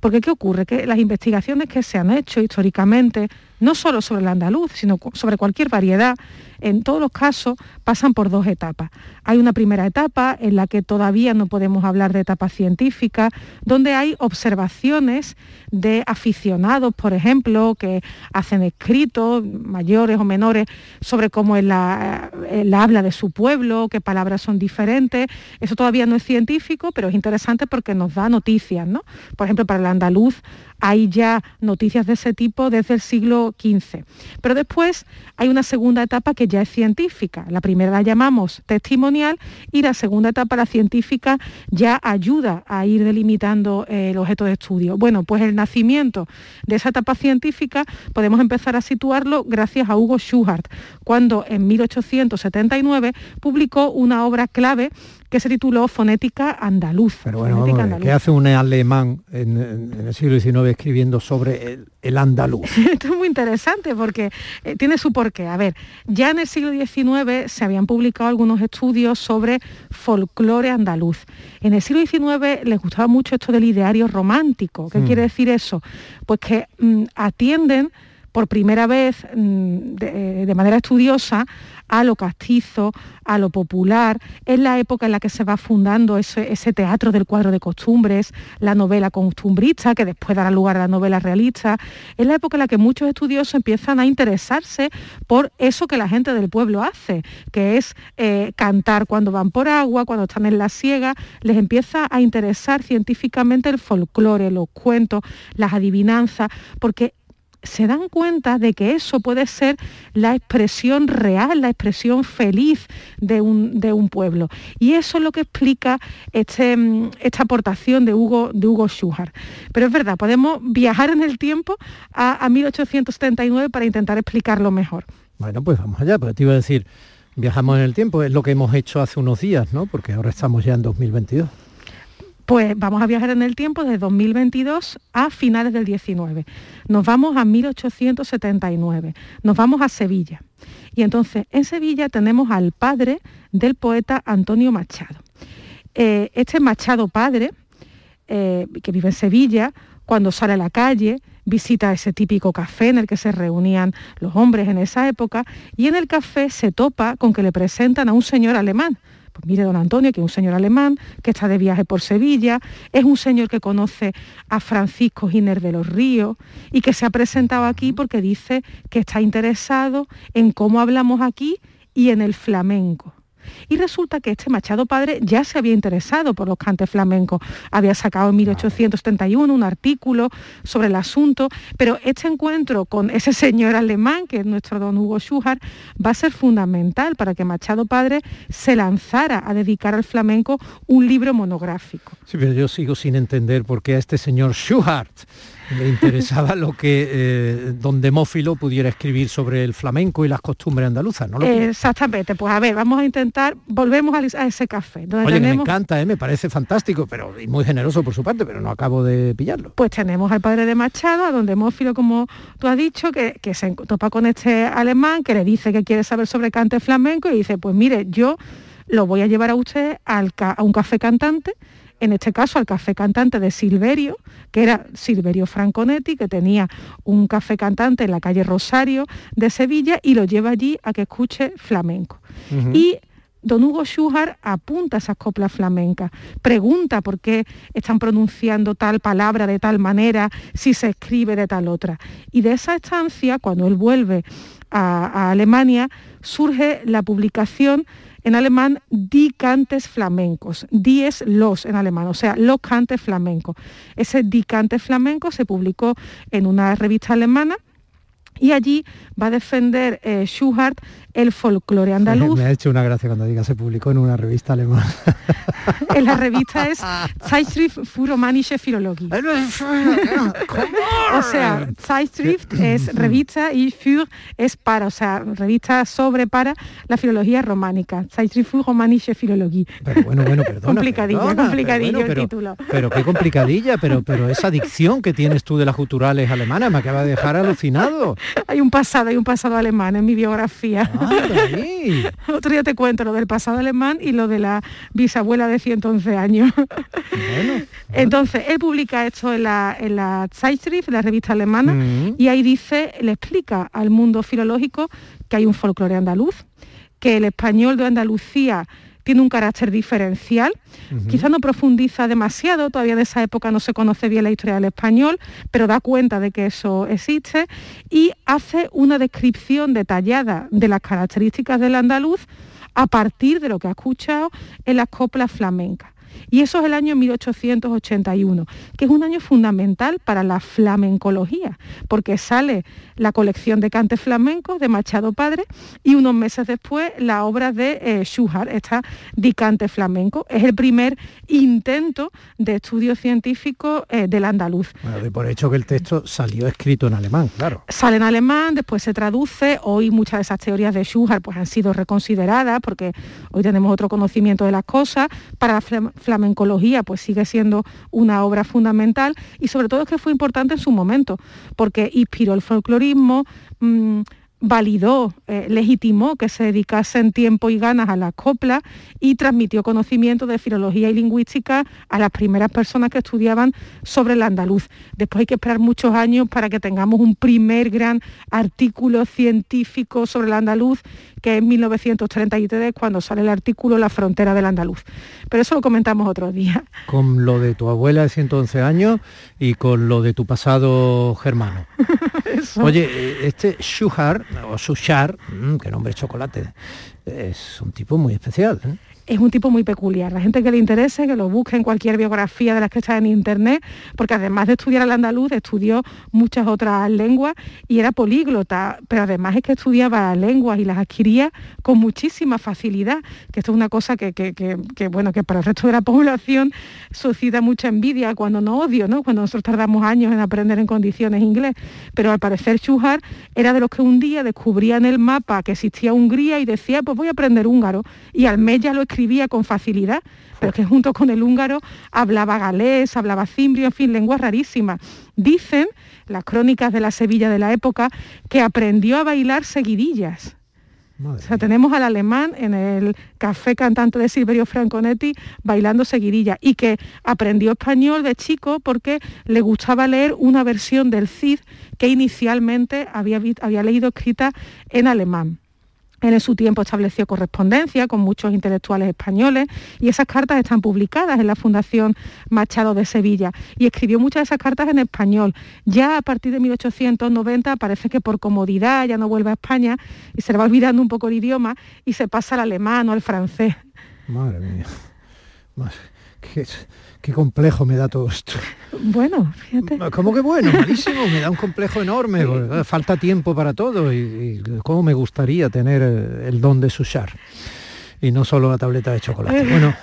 Porque ¿qué ocurre? Que las investigaciones que se han hecho históricamente, no solo sobre el andaluz, sino sobre cualquier variedad, en todos los casos pasan por dos etapas. Hay una primera etapa en la que todavía no podemos hablar de etapa científica, donde hay observaciones de aficionados, por ejemplo, que hacen escritos, mayores o menores, sobre cómo es la, eh, la habla de su pueblo, qué palabras son diferentes. Eso todavía no es científico, pero es interesante porque nos da noticias, ¿no? Por ejemplo, para el andaluz hay ya noticias de ese tipo desde el siglo XV. Pero después hay una segunda etapa que ya es científica. La primera la llamamos testimonial y la segunda etapa, la científica, ya ayuda a ir delimitando eh, el objeto de estudio. Bueno, pues el nacimiento de esa etapa científica podemos empezar a situarlo gracias a Hugo Schuhart, cuando en 1879 publicó una obra clave que se tituló Fonética Andaluz. Pero bueno, Fonética vamos a ver, ¿qué hace un alemán en, el siglo XIX escribiendo sobre el, el andaluz? Esto es muy interesante porque eh, tiene su porqué. A ver, ya en el siglo XIX se habían publicado algunos estudios sobre folclore andaluz. En el siglo XIX les gustaba mucho esto del ideario romántico. ¿Qué Mm. quiere decir eso? Pues que mm, atienden por primera vez mm, de, de manera estudiosa a lo castizo, a lo popular. Es la época en la que se va fundando ese, ese teatro del cuadro de costumbres, la novela costumbrista, que después dará lugar a la novela realista. Es la época en la que muchos estudiosos empiezan a interesarse por eso que la gente del pueblo hace, que es eh, cantar cuando van por agua, cuando están en la siega. Les empieza a interesar científicamente el folclore, los cuentos, las adivinanzas, porque se dan cuenta de que eso puede ser la expresión real, la expresión feliz de un, de un pueblo. Y eso es lo que explica este, mm, esta aportación de Hugo, de Hugo Schuhart. Pero es verdad, podemos viajar en el tiempo a, a 1879 para intentar explicarlo mejor. Bueno, pues vamos allá, pero te iba a decir, viajamos en el tiempo, es lo que hemos hecho hace unos días, ¿no? Porque ahora estamos ya en 2022. Pues vamos a viajar en el tiempo desde 2022 a finales del 19. Nos vamos a 1879. Nos vamos a Sevilla. Y entonces en Sevilla tenemos al padre del poeta Antonio Machado. Eh, este Machado padre, eh, que vive en Sevilla, cuando sale a la calle, visita ese típico café en el que se reunían los hombres en esa época y en el café se topa con que le presentan a un señor alemán. Pues mire, don Antonio, que es un señor alemán, que está de viaje por Sevilla, es un señor que conoce a Francisco Giner de los Ríos y que se ha presentado aquí porque dice que está interesado en cómo hablamos aquí y en el flamenco. Y resulta que este Machado Padre ya se había interesado por los cantes flamencos. Había sacado en 1871 un artículo sobre el asunto, pero este encuentro con ese señor alemán, que es nuestro don Hugo Schuhart, va a ser fundamental para que Machado Padre se lanzara a dedicar al flamenco un libro monográfico. Sí, pero yo sigo sin entender por qué a este señor Schuhart le interesaba lo que eh, don Demófilo pudiera escribir sobre el flamenco y las costumbres andaluzas, ¿no? Exactamente, pues a ver, vamos a intentar, volvemos a, ese café. Donde Oye, me encanta, ¿eh? me parece fantástico, pero y muy generoso por su parte, pero no acabo de pillarlo. Pues tenemos al padre de Machado, a don Demófilo, como tú has dicho, que, que se topa con este alemán, que le dice que quiere saber sobre cante flamenco y dice, pues mire, yo lo voy a llevar a usted al a un café cantante en este caso al café cantante de Silverio, que era Silverio Franconetti, que tenía un café cantante en la calle Rosario de Sevilla y lo lleva allí a que escuche flamenco. Y don Hugo Schuhart apunta esas coplas flamencas, pregunta por qué están pronunciando tal palabra de tal manera, si se escribe de tal otra. Y de esa estancia, cuando él vuelve a, a Alemania, surge la publicación en alemán die cantes flamencos. Die es los en alemán, o sea, los cantes flamencos. Ese die cantes flamencos se publicó en una revista alemana y allí va a defender eh, Schuhart el folclore andaluz. Me ha hecho una gracia cuando diga se publicó en una revista alemana. en la revista es Zeitschrift für romanische Philologie. o sea, Zeitschrift es revista y für es para, o sea, revista sobre para la filología románica. Zeitschrift für romanische Philologie. Pero bueno, bueno, perdona. complicadilla, perdona, complicadillo pero, el título. Pero qué complicadilla, pero, pero esa dicción que tienes tú de las culturales alemanas me acaba de dejar alucinado. Hay un pasado, hay un pasado alemán en mi biografía. Otro día te cuento lo del pasado alemán y lo de la bisabuela de 111 años. Entonces, él publica esto en la, en la Zeitschrift, la revista alemana, y ahí dice, le explica al mundo filológico que hay un folclore andaluz, que el español de Andalucía tiene un carácter diferencial. Quizá no profundiza demasiado, todavía de esa época no se conoce bien la historia del español, pero da cuenta de que eso existe y hace una descripción detallada de las características del andaluz a partir de lo que ha escuchado en las coplas flamencas. Y eso es el año 1881, que es un año fundamental para la flamencología, porque sale la colección de cantes flamencos de Machado Padre y unos meses después la obra de eh, Schuhart, esta Dicante Flamenco. Es el primer intento de estudio científico eh, del andaluz. Bueno, de por hecho que el texto salió escrito en alemán, claro. Sale en alemán, después se traduce, hoy muchas de esas teorías de Schuhart pues, han sido reconsideradas porque hoy tenemos otro conocimiento de las cosas. Para la flamencología pues sigue siendo una obra fundamental y sobre todo es que fue importante en su momento porque inspiró el folclorismo, mmm, validó, eh, legitimó que se dedicasen tiempo y ganas a la copla y transmitió conocimiento de filología y lingüística a las primeras personas que estudiaban sobre el andaluz. Después hay que esperar muchos años para que tengamos un primer gran artículo científico sobre el andaluz, que es 1933, cuando sale el artículo La frontera del andaluz. Pero eso lo comentamos otro día. Con lo de tu abuela de 111 años y con lo de tu pasado germano. Oye, este Schuhart, o Sushar, mmm, qué nombre chocolate, es un tipo muy especial. ¿eh? Es un tipo muy peculiar. La gente que le interese, que lo busque en cualquier biografía de las que está en internet, porque además de estudiar el andaluz, estudió muchas otras lenguas y era políglota, pero además es que estudiaba lenguas y las adquiría con muchísima facilidad, que esto es una cosa que, que, que, bueno, que para el resto de la población suscita mucha envidia, cuando no odio, ¿no? cuando nosotros tardamos años en aprender en condiciones inglés. Pero al parecer Schuhart era de los que un día descubría en el mapa que existía Hungría y decía, pues voy a aprender húngaro. Y al mes ya lo escribía con facilidad, pero que junto con el húngaro hablaba galés, hablaba cimbrio, en fin, lenguas rarísimas. Dicen las crónicas de la Sevilla de la época que aprendió a bailar seguidillas. o sea, tenemos al alemán en el café cantante de Silverio Franconetti bailando seguidilla y que aprendió español de chico porque le gustaba leer una versión del Cid que inicialmente había, había leído escrita en alemán. Él en su tiempo estableció correspondencia con muchos intelectuales españoles y esas cartas están publicadas en la Fundación Machado de Sevilla y escribió muchas de esas cartas en español. Ya a partir de 1890 parece que por comodidad ya no vuelve a España y se le va olvidando un poco el idioma y se pasa al alemán o al francés. Madre mía. Qué complejo me da todo esto. Bueno, fíjate. ¿Cómo que bueno? Malísimo, me da un complejo enorme. Eh, falta tiempo para todo y, y cómo me gustaría tener eh, el don de sushar y no solo la tableta de chocolate. Eh. Bueno,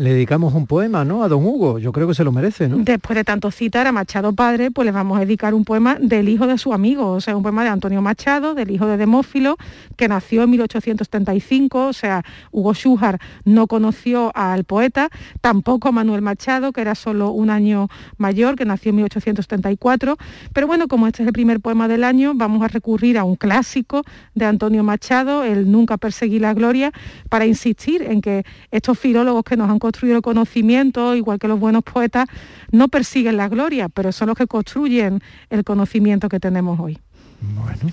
le dedicamos un poema, ¿no? A don Hugo, yo creo que se lo merece, ¿no? Después de tanto citar a Machado Padre, pues le vamos a dedicar un poema del hijo de su amigo, o sea, un poema de Antonio Machado, del hijo de Demófilo, que nació en 1875, o sea, Hugo Schújar no conoció al poeta, tampoco a Manuel Machado, que era solo un año mayor, que nació en 1874, pero bueno, como este es el primer poema del año, vamos a recurrir a un clásico de Antonio Machado, el Nunca perseguí la gloria, para insistir en que estos filólogos que nos han construido el conocimiento, igual que los buenos poetas, no persiguen la gloria, pero son los que construyen el conocimiento que tenemos hoy. Bueno.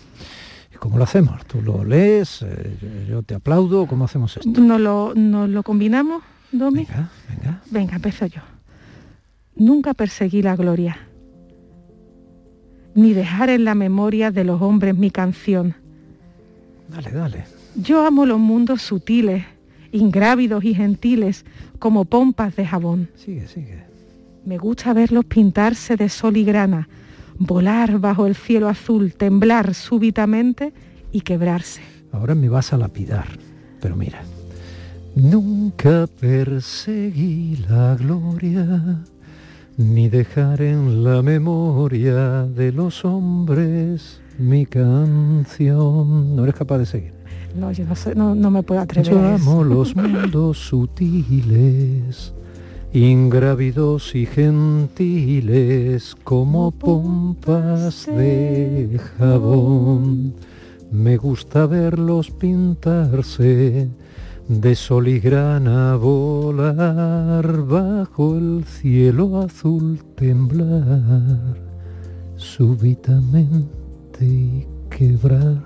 ¿y ¿Cómo lo hacemos? ¿Tú lo lees? Eh, ¿Yo te aplaudo? ¿Cómo hacemos esto? ¿Nos lo, nos lo combinamos, Domi? Venga, venga. Venga, empiezo yo. Nunca perseguí la gloria, ni dejar en la memoria de los hombres mi canción. Dale, dale. Yo amo los mundos sutiles, ingrávidos y gentiles, como pompas de jabón. Sigue, sigue. Me gusta verlos pintarse de sol y grana, volar bajo el cielo azul, temblar súbitamente y quebrarse. Ahora me vas a lapidar, pero mira. Nunca perseguí la gloria, ni dejar en la memoria de los hombres mi canción. No eres capaz de seguir. No, yo no, sé, no, no me puedo atrever. Yo a eso. amo los mundos sutiles, ingrávidos y gentiles, como pompas de jabón. Me gusta verlos pintarse de sol y grana volar bajo el cielo azul temblar súbitamente y quebrarse.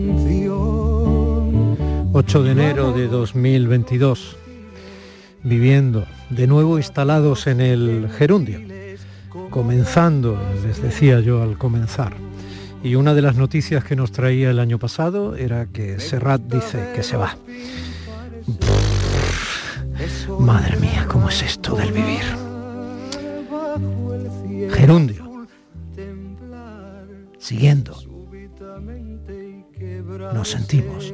8 de enero de 2022, viviendo de nuevo instalados en el gerundio, comenzando, les decía yo al comenzar. Y una de las noticias que nos traía el año pasado era que Serrat dice que se va. Madre mía, ¿cómo es esto del vivir? Gerundio. Siguiendo. Nos sentimos.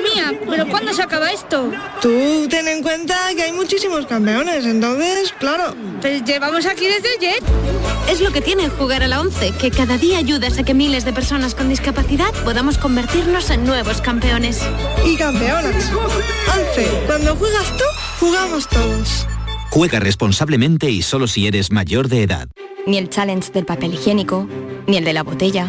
Madre mía, ¿pero cuándo se acaba esto? Tú ten en cuenta que hay muchísimos campeones, entonces, claro. Pues llevamos aquí desde ayer. Es lo que tiene jugar a la 11, que cada día ayudas a que miles de personas con discapacidad podamos convertirnos en nuevos campeones. Y campeonas. 11. Cuando juegas tú, jugamos todos. Juega responsablemente y solo si eres mayor de edad. Ni el challenge del papel higiénico, ni el de la botella.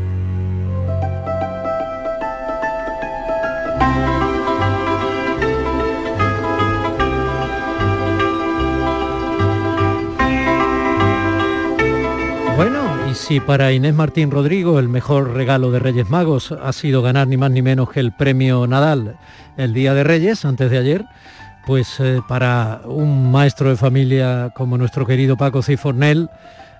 Si para Inés Martín Rodrigo el mejor regalo de Reyes Magos ha sido ganar ni más ni menos que el premio Nadal el día de Reyes, antes de ayer, pues eh, para un maestro de familia como nuestro querido Paco Cifornel,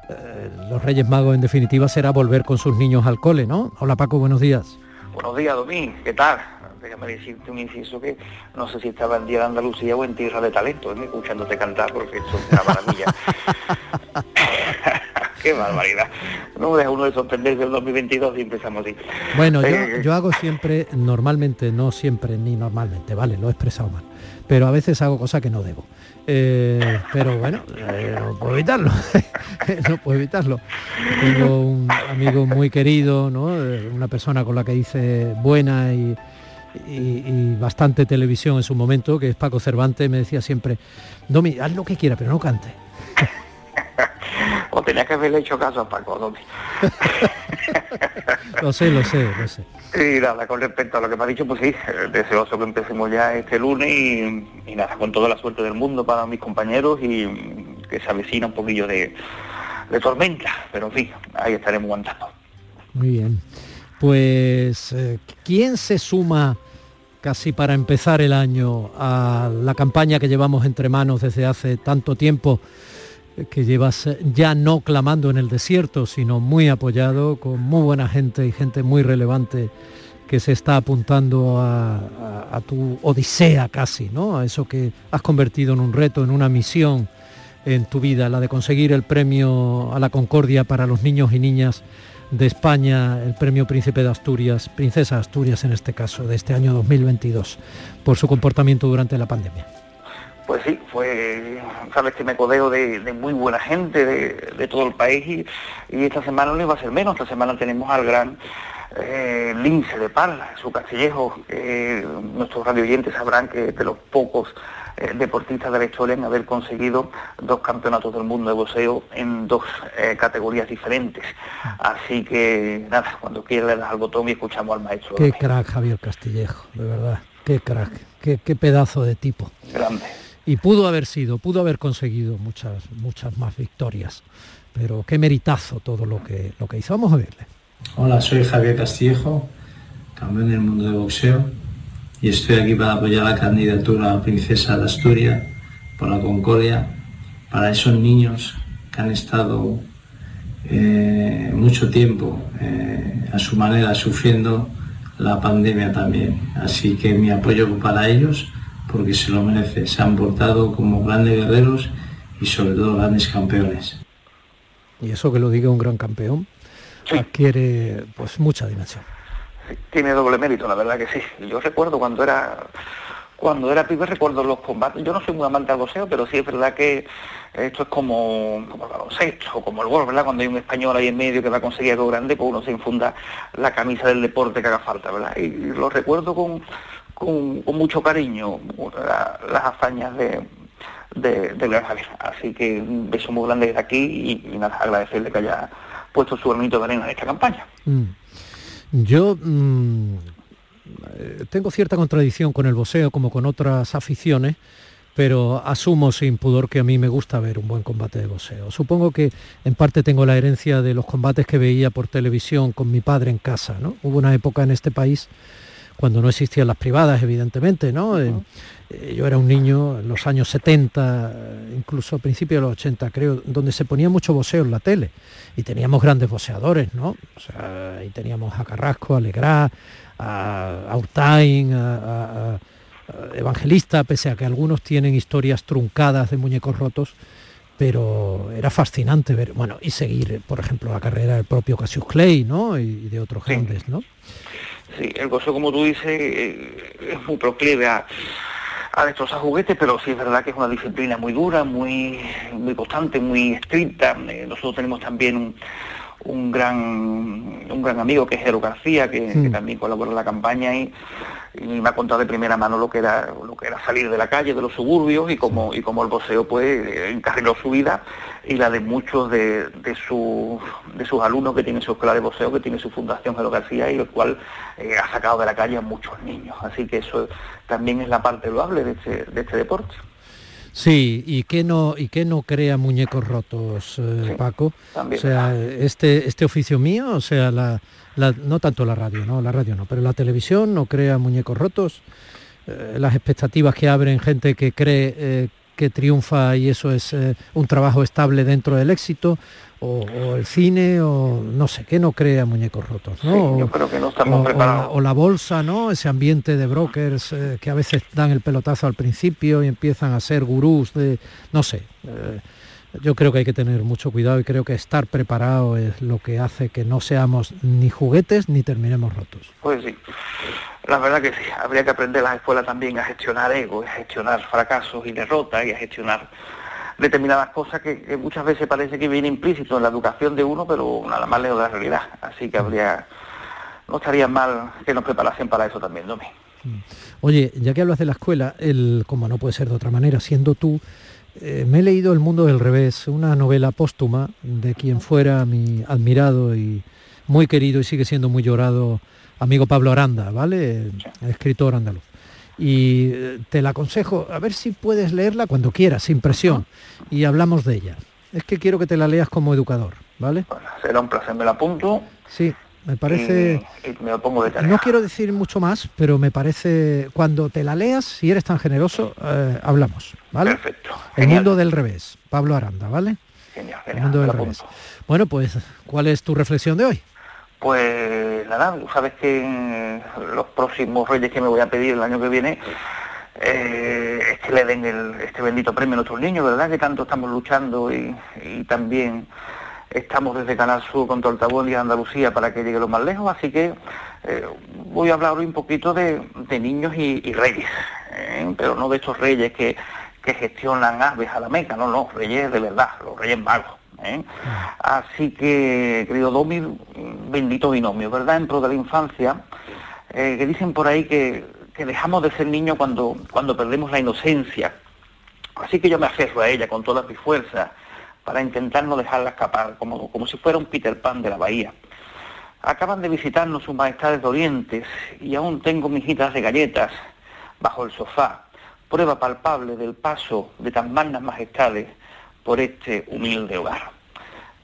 eh, los Reyes Magos en definitiva será volver con sus niños al cole, ¿no? Hola Paco, buenos días. Buenos días, Domín, ¿qué tal? Déjame decirte un inciso que no sé si estaba en Día de Andalucía o en Tierra de Talento, ¿eh? escuchándote cantar, porque eso es una maravilla. Qué barbaridad. No me deja uno de sorprenderse el 2022 y empezamos así. Bueno, yo, Eh, yo hago siempre, normalmente, no siempre ni normalmente, vale, lo he expresado mal, pero a veces hago cosas que no debo. Eh, pero bueno, eh, no puedo evitarlo, no puedo evitarlo. Tengo un amigo muy querido, ¿no? Una persona con la que hice buena y, y- y bastante televisión en su momento, que es Paco Cervantes, me decía siempre, Domi, haz lo que quiera, pero no cante. O tenía que haberle hecho caso a Paco, Domi. Lo sé, lo sé, lo sé. Y nada, con respecto a lo que me ha dicho, pues sí, eh, deseoso que empecemos ya este lunes y, y nada, con toda la suerte del mundo para mis compañeros y que se avecina un poquillo de, de tormenta, pero en fin, ahí estaremos aguantando. Muy bien. Pues, eh, ¿quién se suma casi para empezar el año a la campaña que llevamos entre manos desde hace tanto tiempo, que llevas eh, ya no clamando en el desierto, sino muy apoyado, con muy buena gente y gente muy relevante que se está apuntando a, tu odisea casi, ¿no? A eso que has convertido en un reto, en una misión en tu vida, la de conseguir el premio a la concordia para los niños y niñas de España, el premio Príncipe de Asturias, Princesa Asturias en este caso, de este año 2022, por su comportamiento durante la pandemia. Pues sí, fue, sabes que me codeo de, de muy buena gente de, de todo el país y, y esta semana no iba a ser menos, esta semana tenemos al gran eh, Lince de Parla, su castillejo, que nuestros radioyentes sabrán que es de los pocos eh, deportistas de la historia en haber conseguido dos campeonatos del mundo de boxeo en dos eh, categorías diferentes. Así que nada, cuando quiera le das al botón y escuchamos al maestro. Qué crack Javier Castillejo, de verdad, qué crack, qué, qué pedazo de tipo. Grande. Y pudo haber sido, pudo haber conseguido muchas, muchas más victorias, pero qué meritazo todo lo que, lo que hizo. Vamos a verle. Hola, soy Javier Castillejo, campeón del mundo de boxeo, y estoy aquí para apoyar la candidatura a Princesa de Asturias por la Concordia para esos niños que han estado eh, mucho tiempo eh, a su manera sufriendo la pandemia también. Así que mi apoyo para ellos porque se lo merece. Se han portado como grandes guerreros y sobre todo grandes campeones. Y eso que lo diga un gran campeón adquiere pues mucha dimensión. tiene doble mérito, la verdad que sí. Yo recuerdo cuando era cuando era pibe recuerdo los combates. Yo no soy muy amante del boxeo, pero sí es verdad que esto es como, como el baloncesto o como el golf, ¿verdad? Cuando hay un español ahí en medio que va a conseguir algo grande, pues uno se infunda la camisa del deporte que haga falta, ¿verdad? Y lo recuerdo con, con, mucho cariño, la- las hazañas de, de, del gran. Así que un beso muy grande desde aquí y, agradecerle que haya puesto su granito de arena en esta campaña. Mm. Yo mm, tengo cierta contradicción con el boxeo como con otras aficiones, pero asumo sin pudor que a mí me gusta ver un buen combate de boxeo. Supongo que en parte tengo la herencia de los combates que veía por televisión con mi padre en casa. ¿no? Hubo una época en este país cuando no existían las privadas, evidentemente, ¿no? Eh, eh, yo era un niño en los años 70, incluso a principios de los 80 creo, donde se ponía mucho boxeo en la tele y teníamos grandes boxeadores, ¿no? O sea, ahí teníamos a Carrasco, a Legrá, a, a Urtain, a, a- a Evangelista, pese a que algunos tienen historias truncadas de muñecos rotos, pero era fascinante ver, bueno, y seguir, por ejemplo, la carrera del propio Cassius Clay, ¿no? Y, y de otros grandes, ¿no? Sí, el gozo, como tú dices, eh, es muy proclive a, a destrozar juguetes, pero sí es verdad que es una disciplina muy dura, muy, muy constante, muy estricta. Eh, nosotros tenemos también un, un gran un gran amigo que es Jero García, que, que también colabora en la campaña y, y me ha contado de primera mano lo que era lo que era salir de la calle, de los suburbios y como y como el boxeo pues encarriló su vida y la de muchos de, de sus de sus alumnos que tienen su escuela de boxeo, que tiene su fundación Jero García y el cual eh, ha sacado de la calle a muchos niños. Así que eso también es la parte loable de este, de este deporte. Sí, y que no y que no crea muñecos rotos, eh, Paco. también. O sea, este este oficio mío, o sea, la, la- no tanto la radio, no, la radio no, pero la televisión no crea muñecos rotos. Eh, las expectativas que abren gente que cree eh, que triunfa y eso es eh, un trabajo estable dentro del éxito, o, o el cine, o no sé, que no crea muñecos rotos, ¿no? Sí, yo O- creo que no estamos o- o preparados. la- o la bolsa, ¿no? Ese ambiente de brokers eh, que a veces dan el pelotazo al principio y empiezan a ser gurús de, no sé. eh, yo creo que hay que tener mucho cuidado y creo que estar preparado es lo que hace que no seamos ni juguetes ni terminemos rotos. Pues sí, la verdad que sí, habría que aprender en las escuelas también a gestionar ego, a gestionar fracasos y derrotas y a gestionar determinadas cosas que, que muchas veces parece que viene implícito en la educación de uno, pero nada más lejos de la realidad. Así que habría, no estaría mal que nos preparasen para eso también, Domi. Oye, ya que hablas de la escuela, el, como no puede ser de otra manera, siendo tú, eh, me he leído El mundo del revés, una novela póstuma de quien fuera mi admirado y muy querido y sigue siendo muy llorado amigo Pablo Aranda, ¿vale? Escritor andaluz. Y eh, te la aconsejo, a ver si puedes leerla cuando quieras, sin presión, y hablamos de ella. Es que quiero que te la leas como educador, ¿vale? Será un placer, me la apunto. Sí, me parece... Y, y me lo pongo de tarea. No quiero decir mucho más, pero me parece, cuando te la leas, si eres tan generoso, eh, hablamos, ¿vale? Perfecto. El mundo del revés, Pablo Aranda, ¿vale? Genial, El genial. mundo me del revés. Bueno, pues, ¿cuál es tu reflexión de hoy? Pues nada, sabes que los próximos reyes que me voy a pedir el año que viene eh, es que le den el- este bendito premio a nuestros niños, ¿verdad? Que tanto estamos luchando y, y también estamos desde Canal Sur contra Altavoz y Andalucía para que llegue lo más lejos, así que eh, voy a hablar hoy un poquito de, de niños y, reyes, ¿eh? pero no de estos reyes que, que gestionan aves a la Meca, no, no, reyes de verdad, los reyes magos. ¿eh? Así que, querido Domi, bendito binomio, ¿verdad? En pro de la infancia, que dicen por ahí que, que dejamos de ser niños cuando, cuando perdemos la inocencia. Así que yo me aferro a ella con todas mis fuerzas para intentar no dejarla escapar, como, como si fuera un Peter Pan de la bahía. Acaban de visitarnos sus majestades de y aún tengo mijitas de galletas bajo el sofá, prueba palpable del paso de tan magnas majestades por este humilde hogar.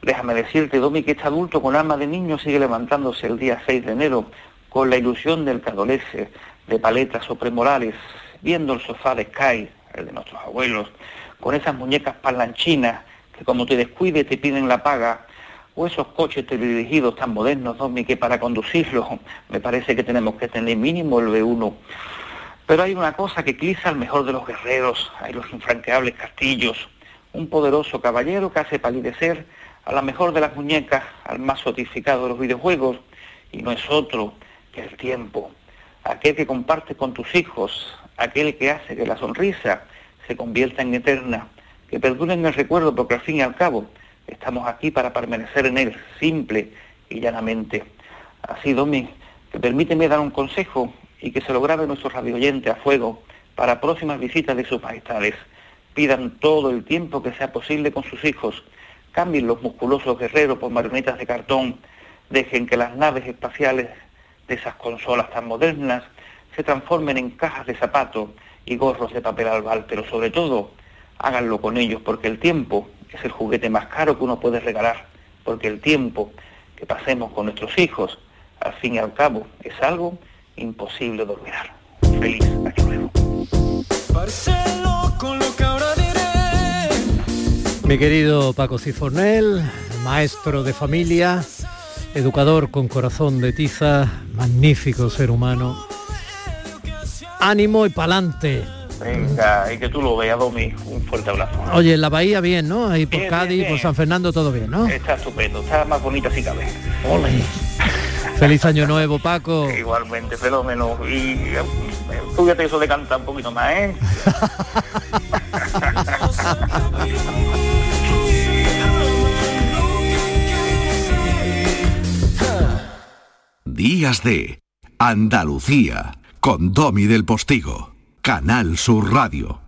Déjame decirte, Domi, que este adulto con alma de niño sigue levantándose el día 6 de enero con la ilusión del que adolece de paletas o premorales, viendo el sofá de Sky, el de nuestros abuelos, con esas muñecas parlanchinas que como te descuide te piden la paga, o esos coches teledirigidos tan modernos, Domi, que para conducirlos me parece que tenemos que tener mínimo el B1. Pero hay una cosa que eclipsa al mejor de los guerreros, hay los infranqueables castillos, un poderoso caballero que hace palidecer a la mejor de las muñecas, al más sotificado de los videojuegos, y no es otro que el tiempo, aquel que comparte con tus hijos, aquel que hace que la sonrisa se convierta en eterna, que perdure en el recuerdo porque al fin y al cabo estamos aquí para permanecer en él, simple y llanamente. Así, Domi, que permíteme dar un consejo y que se lo grabe nuestro radioyente a fuego para próximas visitas de sus majestades. Pidan todo el tiempo que sea posible con sus hijos. Cambien los musculosos guerreros por marionetas de cartón. Dejen que las naves espaciales de esas consolas tan modernas se transformen en cajas de zapatos y gorros de papel albal, pero sobre todo háganlo con ellos, porque el tiempo es el juguete más caro que uno puede regalar, porque el tiempo que pasemos con nuestros hijos, al fin y al cabo, es algo imposible de olvidar. Feliz año nuevo. Mi querido Paco Cifornel, maestro de familia, educador con corazón de tiza, magnífico ser humano. Ánimo y pa'lante. Venga, y que tú lo veas, Domi. Un fuerte abrazo. Oye, en la bahía bien, ¿no? Ahí por Bien, Cádiz, bien, por. San Fernando, todo bien, ¿no? Está estupendo, está más bonita si cabe. Ole. Feliz año nuevo, Paco. Igualmente, fenómeno. Y eh, fíjate eso de cantar un poquito más, ¿eh? Días de Andalucía con Domi del Postigo, Canal Sur Radio.